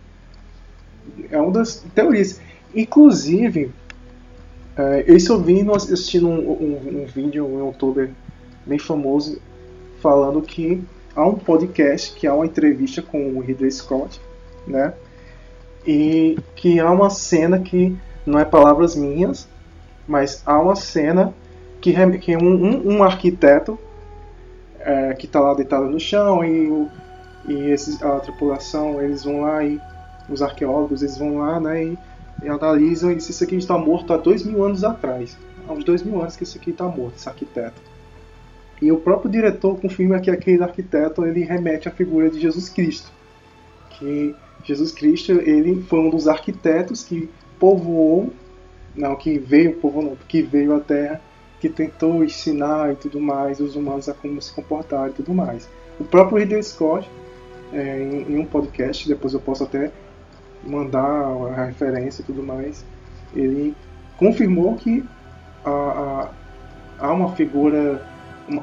é uma das teorias. Inclusive, é, esse eu vi assistindo um, um, um vídeo, um youtuber bem famoso, falando que há um podcast, que há uma entrevista com o Ridley Scott, né? E que há uma cena que não é palavras minhas, mas há uma cena que, que um, um, um arquiteto é, que está lá deitado no chão e, e esses, a tripulação eles vão lá e os arqueólogos eles vão lá né, e e analisam e dizem isso aqui está morto há dois mil anos atrás. Há uns dois mil anos que isso aqui está morto, esse arquiteto. E o próprio diretor confirma que aquele arquiteto ele remete à figura de Jesus Cristo. Que Jesus Cristo ele foi um dos arquitetos que povoou, não, que veio, povoou não, que veio à Terra, que tentou ensinar e tudo mais os humanos a como se comportar e tudo mais. O próprio Ridley Scott, é, em, em um podcast, depois eu posso até mandar a referência e tudo mais, ele confirmou que há, há uma figura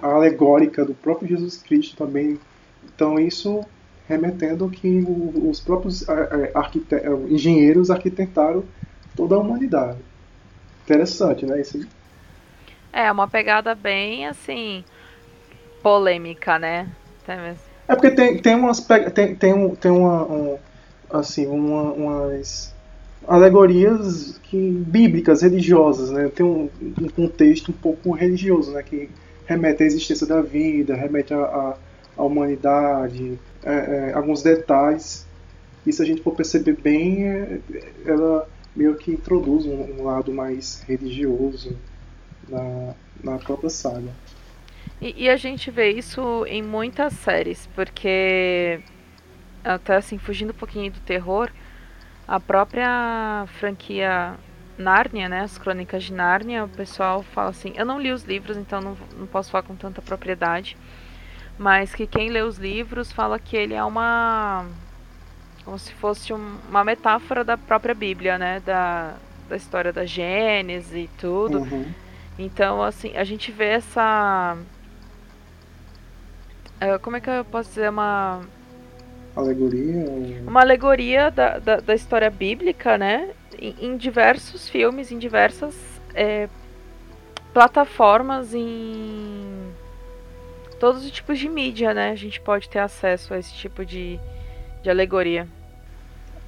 alegórica do próprio Jesus Cristo também. Então isso remetendo que os próprios engenheiros arquitetaram toda a humanidade. Interessante, né? Isso é uma pegada bem assim polêmica, né? É porque tem, tem umas tem, tem, tem uma um, assim uma, umas alegorias que bíblicas religiosas, né? Tem um, um contexto um pouco religioso, né? Que remete à existência da vida, remete à, à humanidade, é, é, alguns detalhes. E se a gente for perceber bem, é, ela meio que introduz um, um, lado mais religioso na, na própria saga. E, e, a gente vê isso em muitas séries, porque até assim, fugindo um pouquinho do terror, a própria franquia Nárnia, né, as Crônicas de Nárnia, o pessoal fala assim, eu não li os livros, então não, não posso falar com tanta propriedade, mas que quem lê os livros fala que ele é uma como se fosse um, uma metáfora da própria Bíblia, né, da, da história da Gênesis e tudo. Uhum. Então, assim, a gente vê essa uh, como é que eu posso dizer uma alegoria? Uma alegoria da, da, da história bíblica, né? em, em diversos filmes, em diversas é, plataformas, em todos os tipos de mídia, né? A gente pode ter acesso a esse tipo de, de alegoria.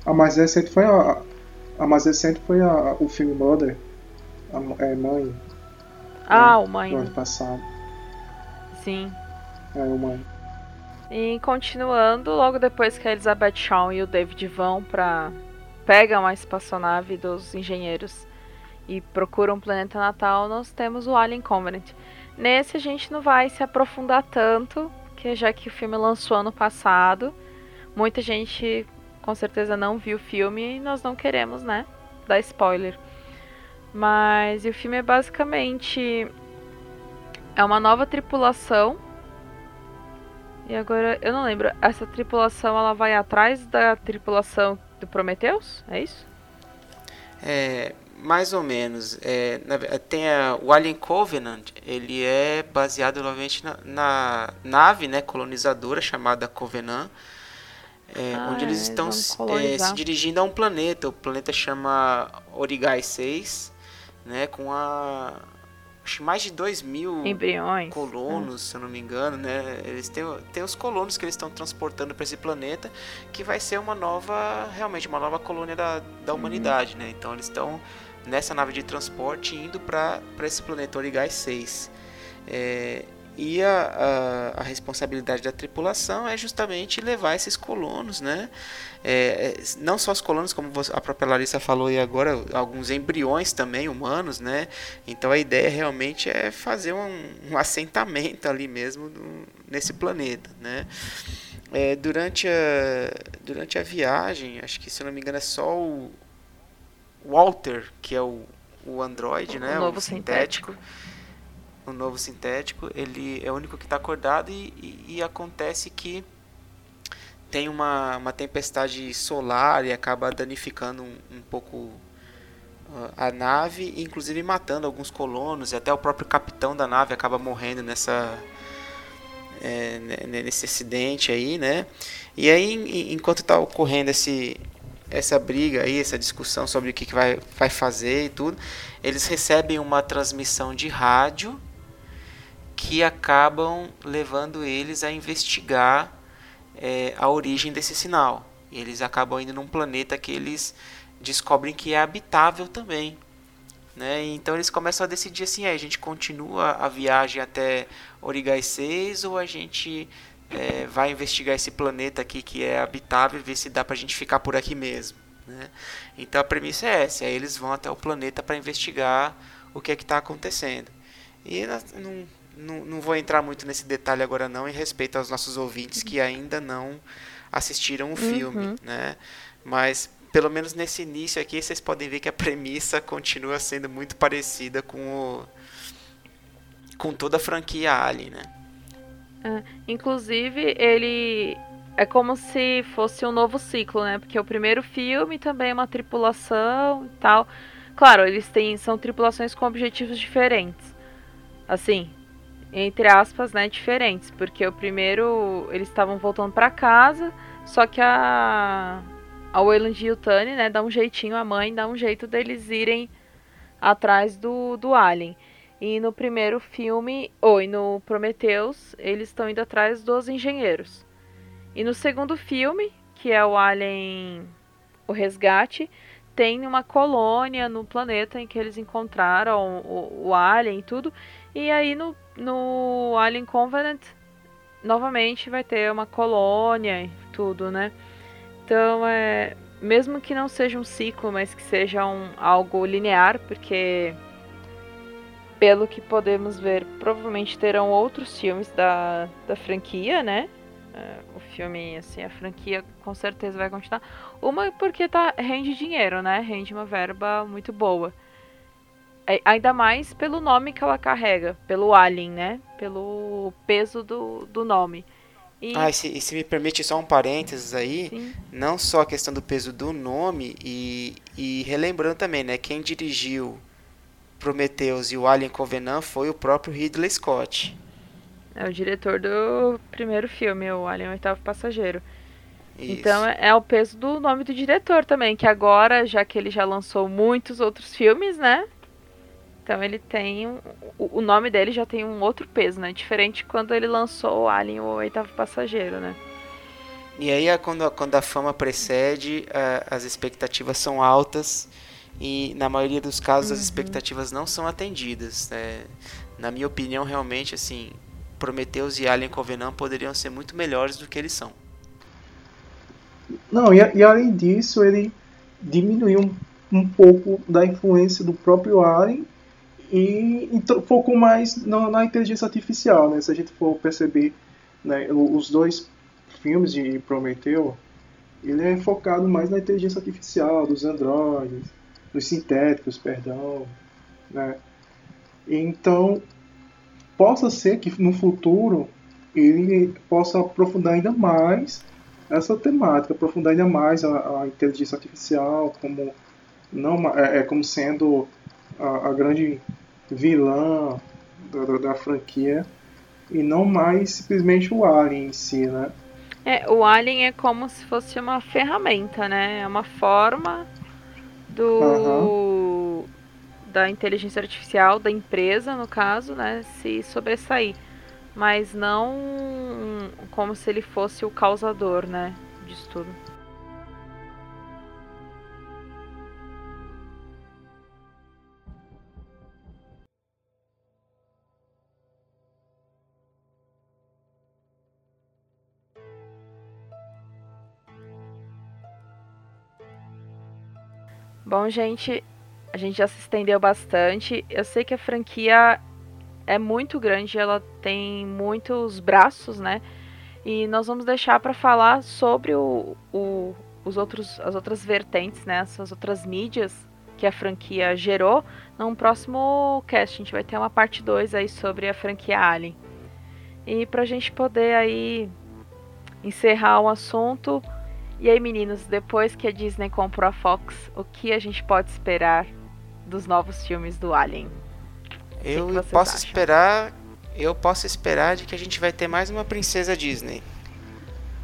A mais recente foi a, a mais recente foi a, o filme Mother, a, é, Mãe. Ah, né, o Mãe. Do ano passado. Sim. É, o Mãe. E continuando, logo depois que a Elizabeth Shaw e o David vão para pegam a espaçonave dos engenheiros e procuram o planeta natal, nós temos o Alien Covenant. Nesse a gente não vai se aprofundar tanto, que já que o filme lançou ano passado, muita gente com certeza não viu o filme e nós não queremos, né, dar spoiler. Mas o filme é basicamente é uma nova tripulação. E agora eu não lembro, essa tripulação ela vai atrás da tripulação do Prometheus? É isso? É, mais ou menos. É, tem a, o Alien Covenant, ele é baseado novamente na, na nave né, colonizadora chamada Covenant, é, ah, onde eles estão é, se dirigindo a um planeta. O planeta chama Origai 6, né, com a acho mais de 2 mil Embriões. colonos, é. se eu não me engano, né? Eles têm, têm os colonos que eles estão transportando para esse planeta, que vai ser uma nova, realmente uma nova colônia da, da uhum. humanidade, né? Então eles estão nessa nave de transporte indo para esse planeta Origai 6. É, e a, a, a, responsabilidade da tripulação é justamente levar esses colonos, né? É, é não só os colonos, como a própria Larissa falou e agora, alguns embriões também humanos, né? Então a ideia realmente é fazer um, um assentamento ali mesmo no, nesse planeta, né? É, durante, a, durante a viagem, acho que se não me engano é só o Walter, que é o, o androide, o né? Novo o sintético. sintético o novo sintético, ele é o único que está acordado e, e, e, acontece que tem uma, uma tempestade solar e acaba danificando um, um pouco uh, a nave, inclusive matando alguns colonos e até o próprio capitão da nave acaba morrendo nessa é, nesse acidente aí, né? E aí, enquanto está ocorrendo esse, essa briga aí, essa discussão sobre o que, que vai, vai fazer e tudo, eles recebem uma transmissão de rádio que acabam levando eles a investigar é, a origem desse sinal. Eles acabam indo num planeta que eles descobrem que é habitável também. Né? Então eles começam a decidir assim: é, a gente continua a viagem até Origai 6 ou a gente é, vai investigar esse planeta aqui que é habitável e ver se dá pra gente ficar por aqui mesmo. Né? Então a premissa é essa, aí eles vão até o planeta para investigar o que é que está acontecendo. E não, não, não vou entrar muito nesse detalhe agora não, em respeito aos nossos ouvintes que ainda não assistiram o uhum. filme, né? Mas pelo menos nesse início aqui vocês podem ver que a premissa continua sendo muito parecida com o, com toda a franquia Alien, né? É, inclusive ele é como se fosse um novo ciclo, né? Porque o primeiro filme também é uma tripulação e tal. Claro, eles têm são tripulações com objetivos diferentes. Assim, entre aspas, né, diferentes, porque o primeiro eles estavam voltando para casa, só que a a Wayland e o Tani, né, dá um jeitinho, a mãe dá um jeito deles irem atrás do, do Alien. E no primeiro filme, ou no Prometheus, eles estão indo atrás dos engenheiros. E no segundo filme, que é o Alien o Resgate, tem uma colônia no planeta em que eles encontraram o, o Alien e tudo. E aí no, no Alien Covenant, novamente vai ter uma colônia e tudo, né? Então, é, mesmo que não seja um ciclo, mas que seja um, algo linear, porque pelo que podemos ver, provavelmente terão outros filmes da, da franquia, né? É, o filme, assim, a franquia com certeza vai continuar. Uma porque tá, rende dinheiro, né? Rende uma verba muito boa. É, ainda mais pelo nome que ela carrega, pelo Alien, né? Pelo peso do, do nome. E... Ah, e se, e se, me permite só um parênteses aí, Sim. não só a questão do peso do nome, e, e relembrando também, né, quem dirigiu Prometheus e o Alien Covenant foi o próprio Ridley Scott. É o diretor do primeiro filme, o Alien Oitavo Passageiro. Isso. Então é, é, o peso do nome do diretor também, que agora, já que ele já lançou muitos outros filmes, né? Então ele tem um, o nome dele já tem um outro peso, né? Diferente quando ele lançou o Alien o oitavo passageiro, né? E aí quando, quando a fama precede, as expectativas são altas e na maioria dos casos uhum. as expectativas não são atendidas. Né? Na minha opinião, realmente, assim, Prometheus e Alien Covenant poderiam ser muito melhores do que eles são. Não, e, e além disso, ele diminuiu um, um pouco da influência do próprio Alien e, e focou mais na, na, inteligência artificial, né? Se a gente for perceber, né, os dois filmes de Prometeu, ele é focado mais na inteligência artificial, dos androides, dos sintéticos, perdão, né? Então, possa ser que no futuro ele possa aprofundar ainda mais essa temática, aprofundar ainda mais a, a inteligência artificial como não é, é como sendo a, a grande vilã da, da, franquia e não mais simplesmente o Alien em si, né? É, o Alien é como se fosse uma ferramenta, né? É uma forma do uhum. da inteligência artificial da empresa, no caso, né, se sobressair, mas não como se ele fosse o causador, né, disso tudo. Bom, gente, a gente já se estendeu bastante. Eu sei que a franquia é muito grande, ela tem muitos braços, né? E nós vamos deixar para falar sobre o, o, os outros, as outras vertentes, né? Essas outras mídias que a franquia gerou. Num próximo cast, a gente vai ter uma parte 2 aí sobre a franquia Alien. E pra gente poder aí encerrar o assunto, e aí, meninos, depois que a Disney comprou a Fox, o que a gente pode esperar dos novos filmes do Alien? Eu que que posso acham? esperar, eu posso esperar de que a gente vai ter mais uma princesa Disney.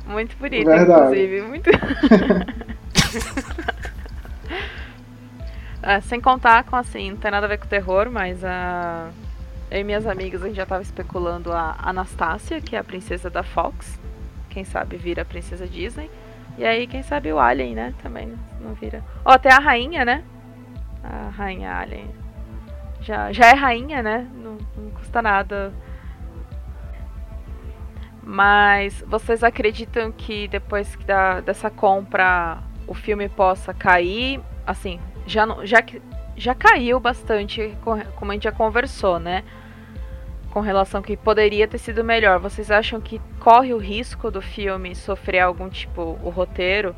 Muito bonita, inclusive, muito. [laughs] ah, sem contar com assim, não tem nada a ver com terror, mas a eu e minhas amigas a gente já tava especulando a Anastácia, que é a princesa da Fox. Quem sabe vira a princesa Disney. E aí, quem sabe o Alien, né? Também não vira. Ó, até a rainha, né? A rainha Alien. Já, já é rainha, né? Não, não custa nada. Mas vocês acreditam que depois da, dessa compra o filme possa cair, assim, já, já, já caiu bastante, como a gente já conversou, né? Com relação que poderia ter sido melhor. Vocês acham que corre o risco do filme sofrer algum tipo, o roteiro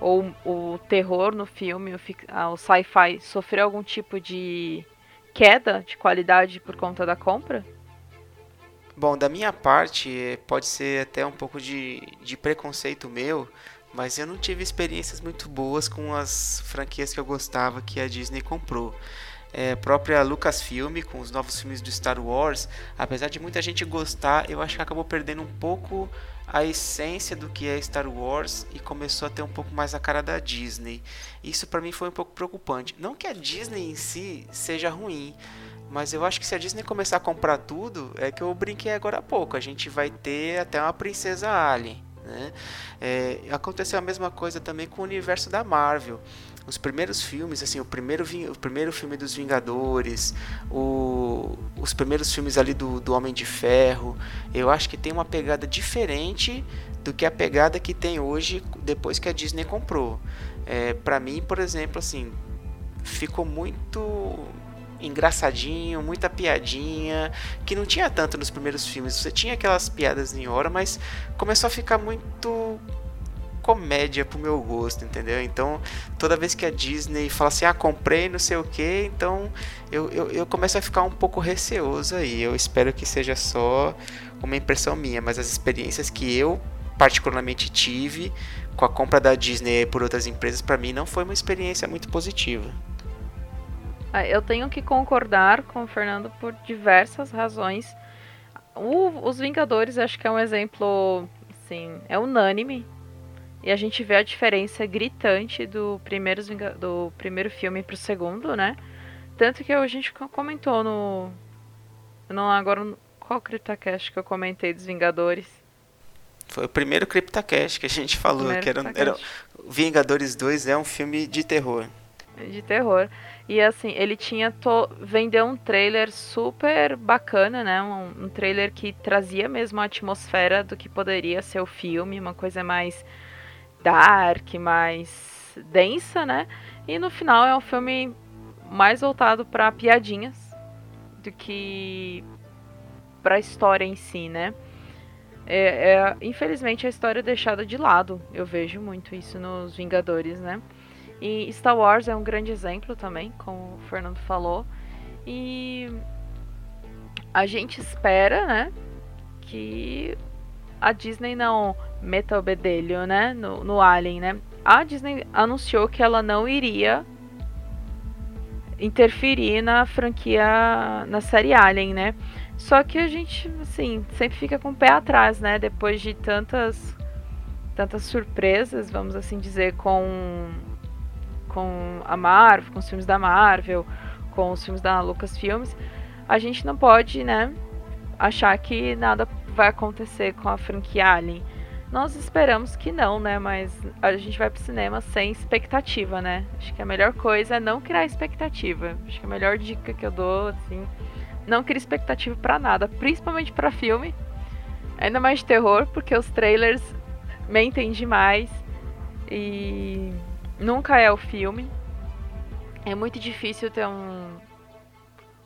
ou o terror no filme, o, ah, o sci-fi, sofrer algum tipo de queda de qualidade por conta da compra? Bom, da minha parte, pode ser até um pouco de, de preconceito meu, mas eu não tive experiências muito boas com as franquias que eu gostava que a Disney comprou. É, própria Lucasfilm com os novos filmes do Star Wars, apesar de muita gente gostar, eu acho que acabou perdendo um pouco a essência do que é Star Wars e começou a ter um pouco mais a cara da Disney. Isso para mim foi um pouco preocupante. Não que a Disney em si seja ruim, mas eu acho que se a Disney começar a comprar tudo, é que eu brinquei agora há pouco, a gente vai ter até uma princesa Alien. Né? É, aconteceu a mesma coisa também com o universo da Marvel. Os primeiros filmes, assim, o primeiro, o primeiro filme dos Vingadores, o, os primeiros filmes ali do, do Homem de Ferro, eu acho que tem uma pegada diferente do que a pegada que tem hoje depois que a Disney comprou. É, para mim, por exemplo, assim, ficou muito engraçadinho, muita piadinha, que não tinha tanto nos primeiros filmes. Você tinha aquelas piadas em hora, mas começou a ficar muito comédia pro meu gosto, entendeu? Então, toda vez que a Disney fala assim, ah, comprei não sei o que, então eu, eu, eu começo a ficar um pouco receoso aí. Eu espero que seja só uma impressão minha, mas as experiências que eu particularmente tive com a compra da Disney por outras empresas, para mim não foi uma experiência muito positiva. Ah, eu tenho que concordar com o Fernando por diversas razões. O, os Vingadores acho que é um exemplo, assim, é unânime. E a gente vê a diferença gritante do primeiro, do primeiro filme pro segundo, né? Tanto que a gente comentou no. Não, agora, qual CryptoCast que eu comentei dos Vingadores? Foi o primeiro CryptoCast que a gente falou, primeiro que era, era Vingadores 2 é um filme de terror. De terror. E assim, ele tinha. To... Vendeu um trailer super bacana, né? Um, um, trailer que trazia mesmo a atmosfera do que poderia ser o filme, uma coisa mais dark, mais densa, né? E no final é um filme mais voltado para piadinhas do que para a história em si, né? É, é, infelizmente a história é deixada de lado. Eu vejo muito isso nos Vingadores, né? E Star Wars é um grande exemplo também, como o Fernando falou. E a gente espera, né, que a Disney não meta o bedelho, né, no, no Alien, né. A Disney anunciou que ela não iria interferir na franquia, na série Alien, né. Só que a gente, assim, sempre fica com o pé atrás, né, depois de tantas tantas surpresas, vamos assim dizer, com com a Marvel, com os filmes da Marvel, com os filmes da Lucasfilmes, a gente não pode, né, achar que nada vai acontecer com a franquia Alien. Nós esperamos que não, né? Mas a gente vai pro cinema sem expectativa, né? Acho que a melhor coisa é não criar expectativa. Acho que a melhor dica que eu dou, assim, não criar expectativa para nada, principalmente para filme. Ainda mais de terror, porque os trailers mentem demais. E nunca é o filme. É muito difícil ter um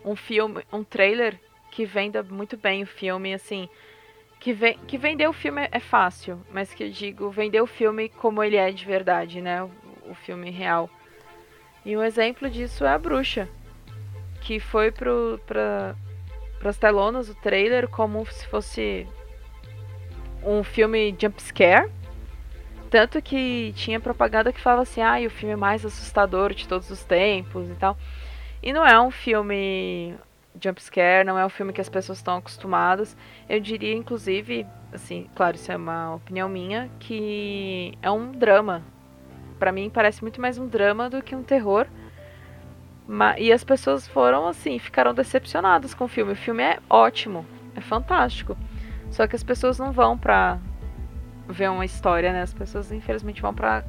um filme, um trailer que venda muito bem o filme, assim, que, ve que vender o filme é fácil, mas que eu digo, vender o filme como ele é de verdade, né? O, o filme real. E um exemplo disso é a Bruxa, que foi pro, pra, pras telonas, o trailer, como se fosse um filme jumpscare, tanto que tinha propaganda que falava assim, ah, o filme mais assustador de todos os tempos e tal. E não é um filme jumpscare, não é um filme que as pessoas estão acostumadas. Eu diria, inclusive, assim, claro, isso é uma opinião minha, que é um drama. Para mim parece muito mais um drama do que um terror. E as pessoas foram assim, ficaram decepcionadas com o filme. O filme é ótimo, é fantástico. Só que as pessoas não vão pra ver uma história, né? As pessoas infelizmente vão para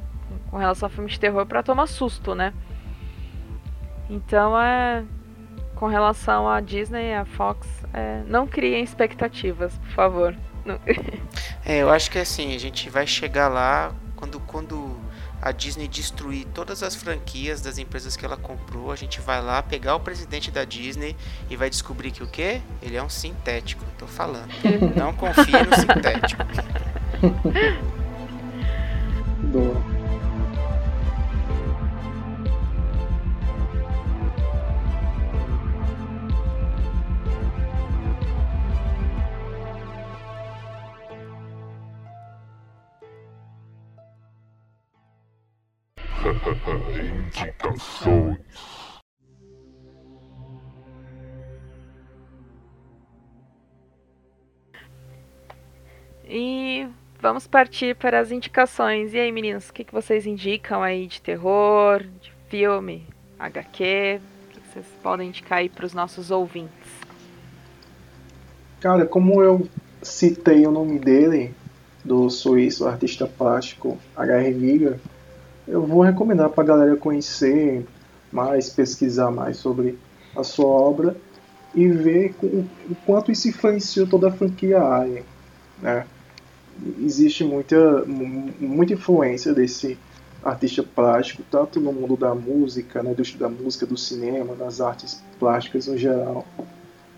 com relação a filmes de terror para tomar susto, né? Então é com relação à Disney, a Fox, é, não criem expectativas, por favor. [laughs] é, eu acho que assim, a gente vai chegar lá quando quando a Disney destruir todas as franquias das empresas que ela comprou, a gente vai lá pegar o presidente da Disney e vai descobrir que o quê? Ele é um sintético, tô falando. Não confia no [laughs] sintético. Boa. Indicações. E vamos partir para as indicações. E aí, meninos, o que, que vocês indicam aí de terror, de filme, HQ? O que, que vocês podem indicar aí para os nossos ouvintes? Cara, como eu citei o nome dele, do suíço artista plástico H.R. Giger, eu vou recomendar para a galera conhecer mais, pesquisar mais sobre a sua obra e ver o quanto isso influenciou toda a franquia Alien. Né? Existe muita, muita influência desse artista plástico, tanto no mundo da música, na indústria da música, do cinema, das artes plásticas no geral.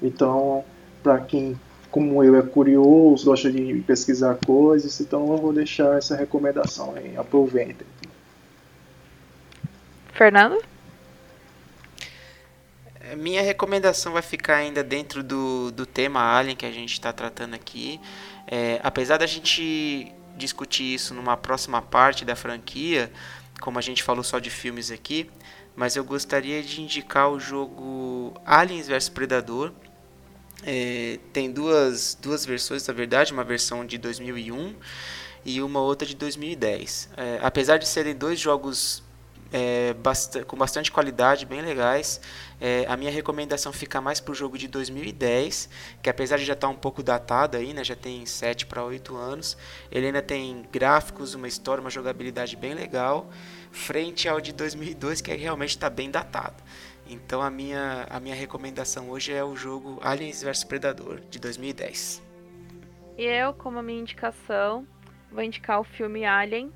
Então, para quem, como eu, é curioso, gosta de pesquisar coisas, então eu vou deixar essa recomendação aí. Aproveitem. Fernando? Minha recomendação vai ficar ainda dentro do, do tema Alien que a gente está tratando aqui. É, apesar da gente discutir isso numa próxima parte da franquia, como a gente falou só de filmes aqui, mas eu gostaria de indicar o jogo Aliens vs Predador. É, tem duas, duas versões, na verdade, uma versão de 2001 e uma outra de 2010. É, apesar de serem dois jogos é, bast com bastante qualidade, bem legais. É, a minha recomendação fica mais para o jogo de 2010, que apesar de já estar tá um pouco datado aí, né, já tem 7 para 8 anos, ele ainda tem gráficos, uma história, uma jogabilidade bem legal, frente ao de 2002, que realmente está bem datado. Então a minha, a minha recomendação hoje é o jogo Aliens vs Predador, de 2010. E eu, como minha indicação, vou indicar o filme Alien,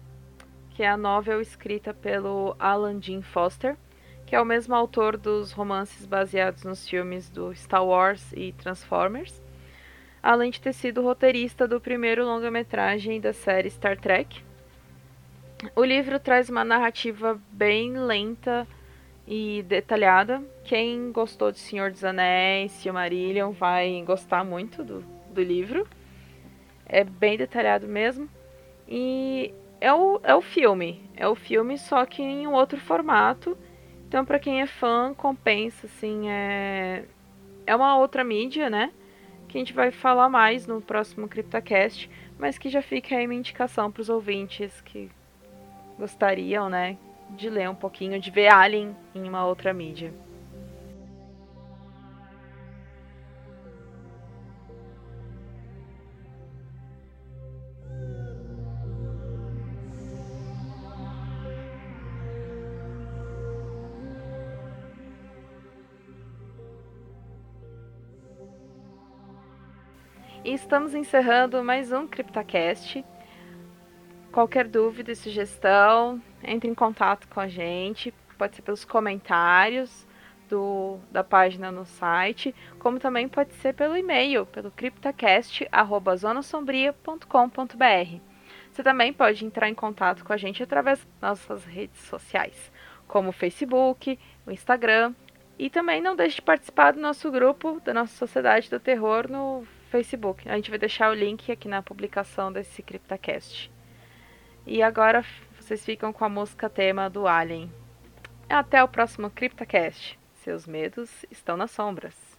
que é a novel escrita pelo Alan Dean Foster, que é o mesmo autor dos romances baseados nos filmes do Star Wars e Transformers, além de ter sido roteirista do primeiro longa-metragem da série Star Trek. O livro traz uma narrativa bem lenta e detalhada. Quem gostou de Senhor dos Anéis, Silmarillion, vai gostar muito do, do livro. É bem detalhado mesmo. E é o, é o filme. É o filme, só que em um outro formato. Então, para quem é fã, compensa, assim, é... É uma outra mídia, né? Que a gente vai falar mais no próximo CryptoCast, mas que já fica aí uma indicação para os ouvintes que gostariam, né? De ler um pouquinho, de ver Alien em uma outra mídia. Estamos encerrando mais um CryptoCast. Qualquer dúvida e sugestão, entre em contato com a gente. Pode ser pelos comentários do, da página no site, como também pode ser pelo e-mail, pelo criptocast.zonasombria.com.br. Você também pode entrar em contato com a gente através das nossas redes sociais, como o Facebook, o Instagram. E também não deixe de participar do nosso grupo da nossa Sociedade do Terror no Facebook. A gente vai deixar o link aqui na publicação desse CryptoCast. E agora vocês ficam com a música tema do Alien. Até o próximo CryptoCast. Seus medos estão nas sombras.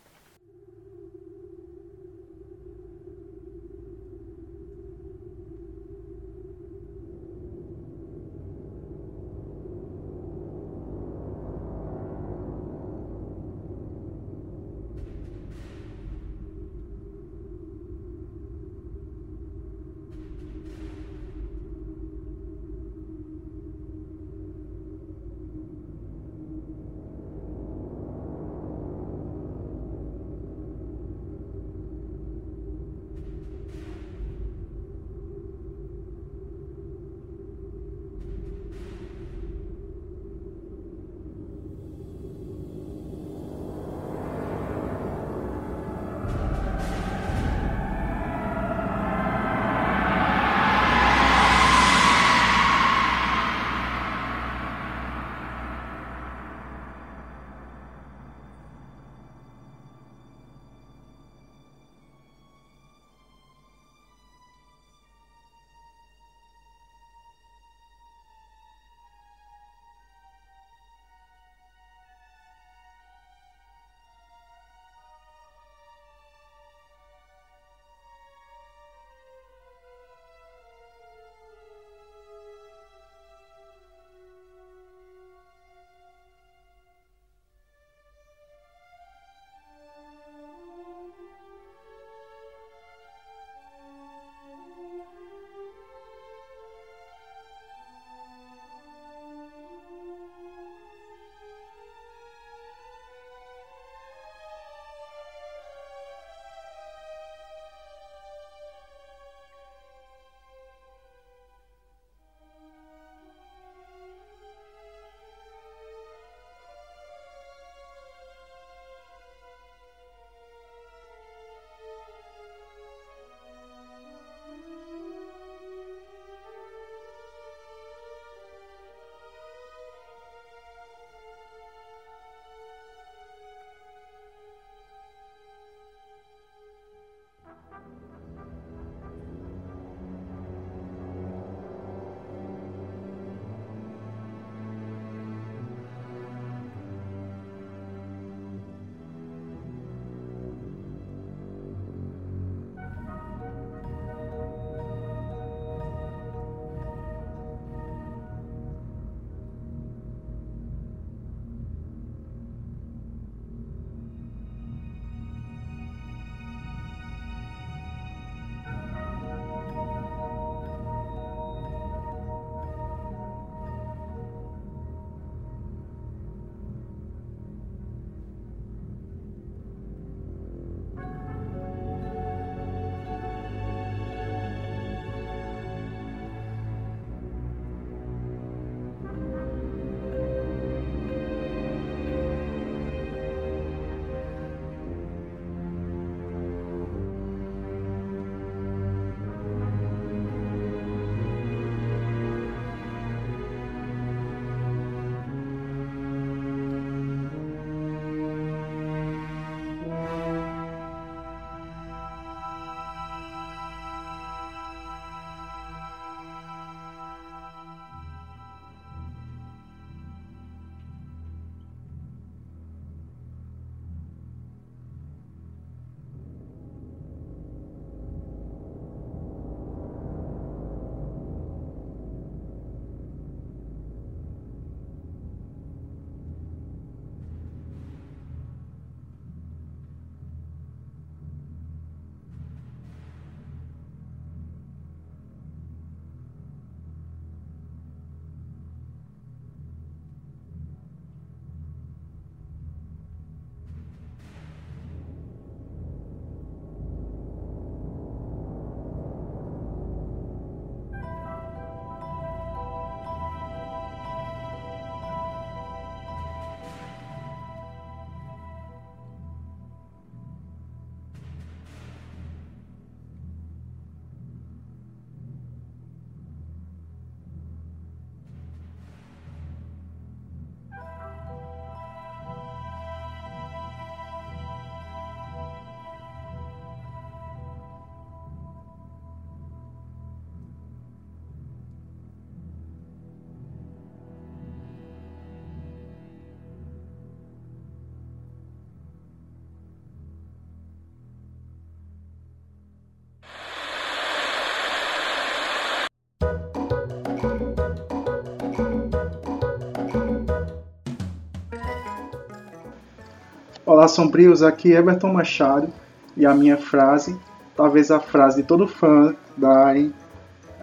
Olá, sombrios, aqui é Everton Machado e a minha frase, talvez a frase de todo fã da é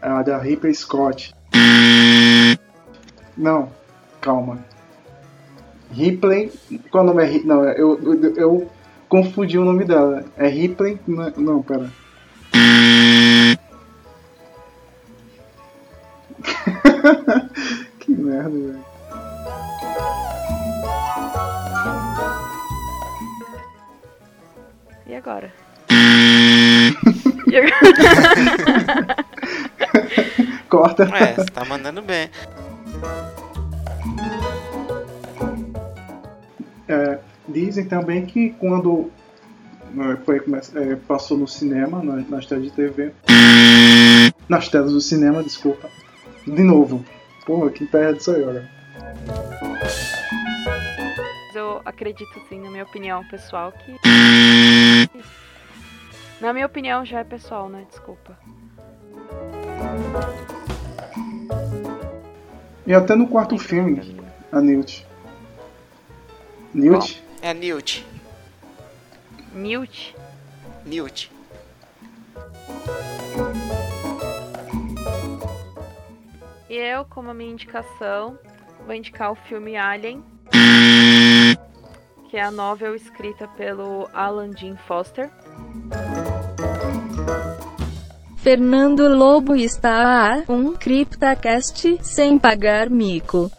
a da Ripley Scott. Não, calma. Ripley. Qual o nome é? Não, eu, eu, eu confundi o nome dela. É Ripley? Não, não pera. [laughs] que merda, velho. Agora? e [laughs] agora? Corta. É, você tá mandando bem. É, dizem também que quando é, foi, é, passou no cinema, na, nas telas de TV. Nas telas do cinema, desculpa. De novo. Porra, que perde isso aí, olha. Eu acredito sim, na minha opinião pessoal, que. [laughs] Na minha opinião já é pessoal, né? Desculpa. E até no quarto filme, a Newt. Newt? É Newt. Newt? Newt. E eu, como a minha indicação, vou indicar o filme Alien, que é a novel escrita pelo Alan Dean Foster. Fernando Lobo está a um CryptaCast sem pagar mico.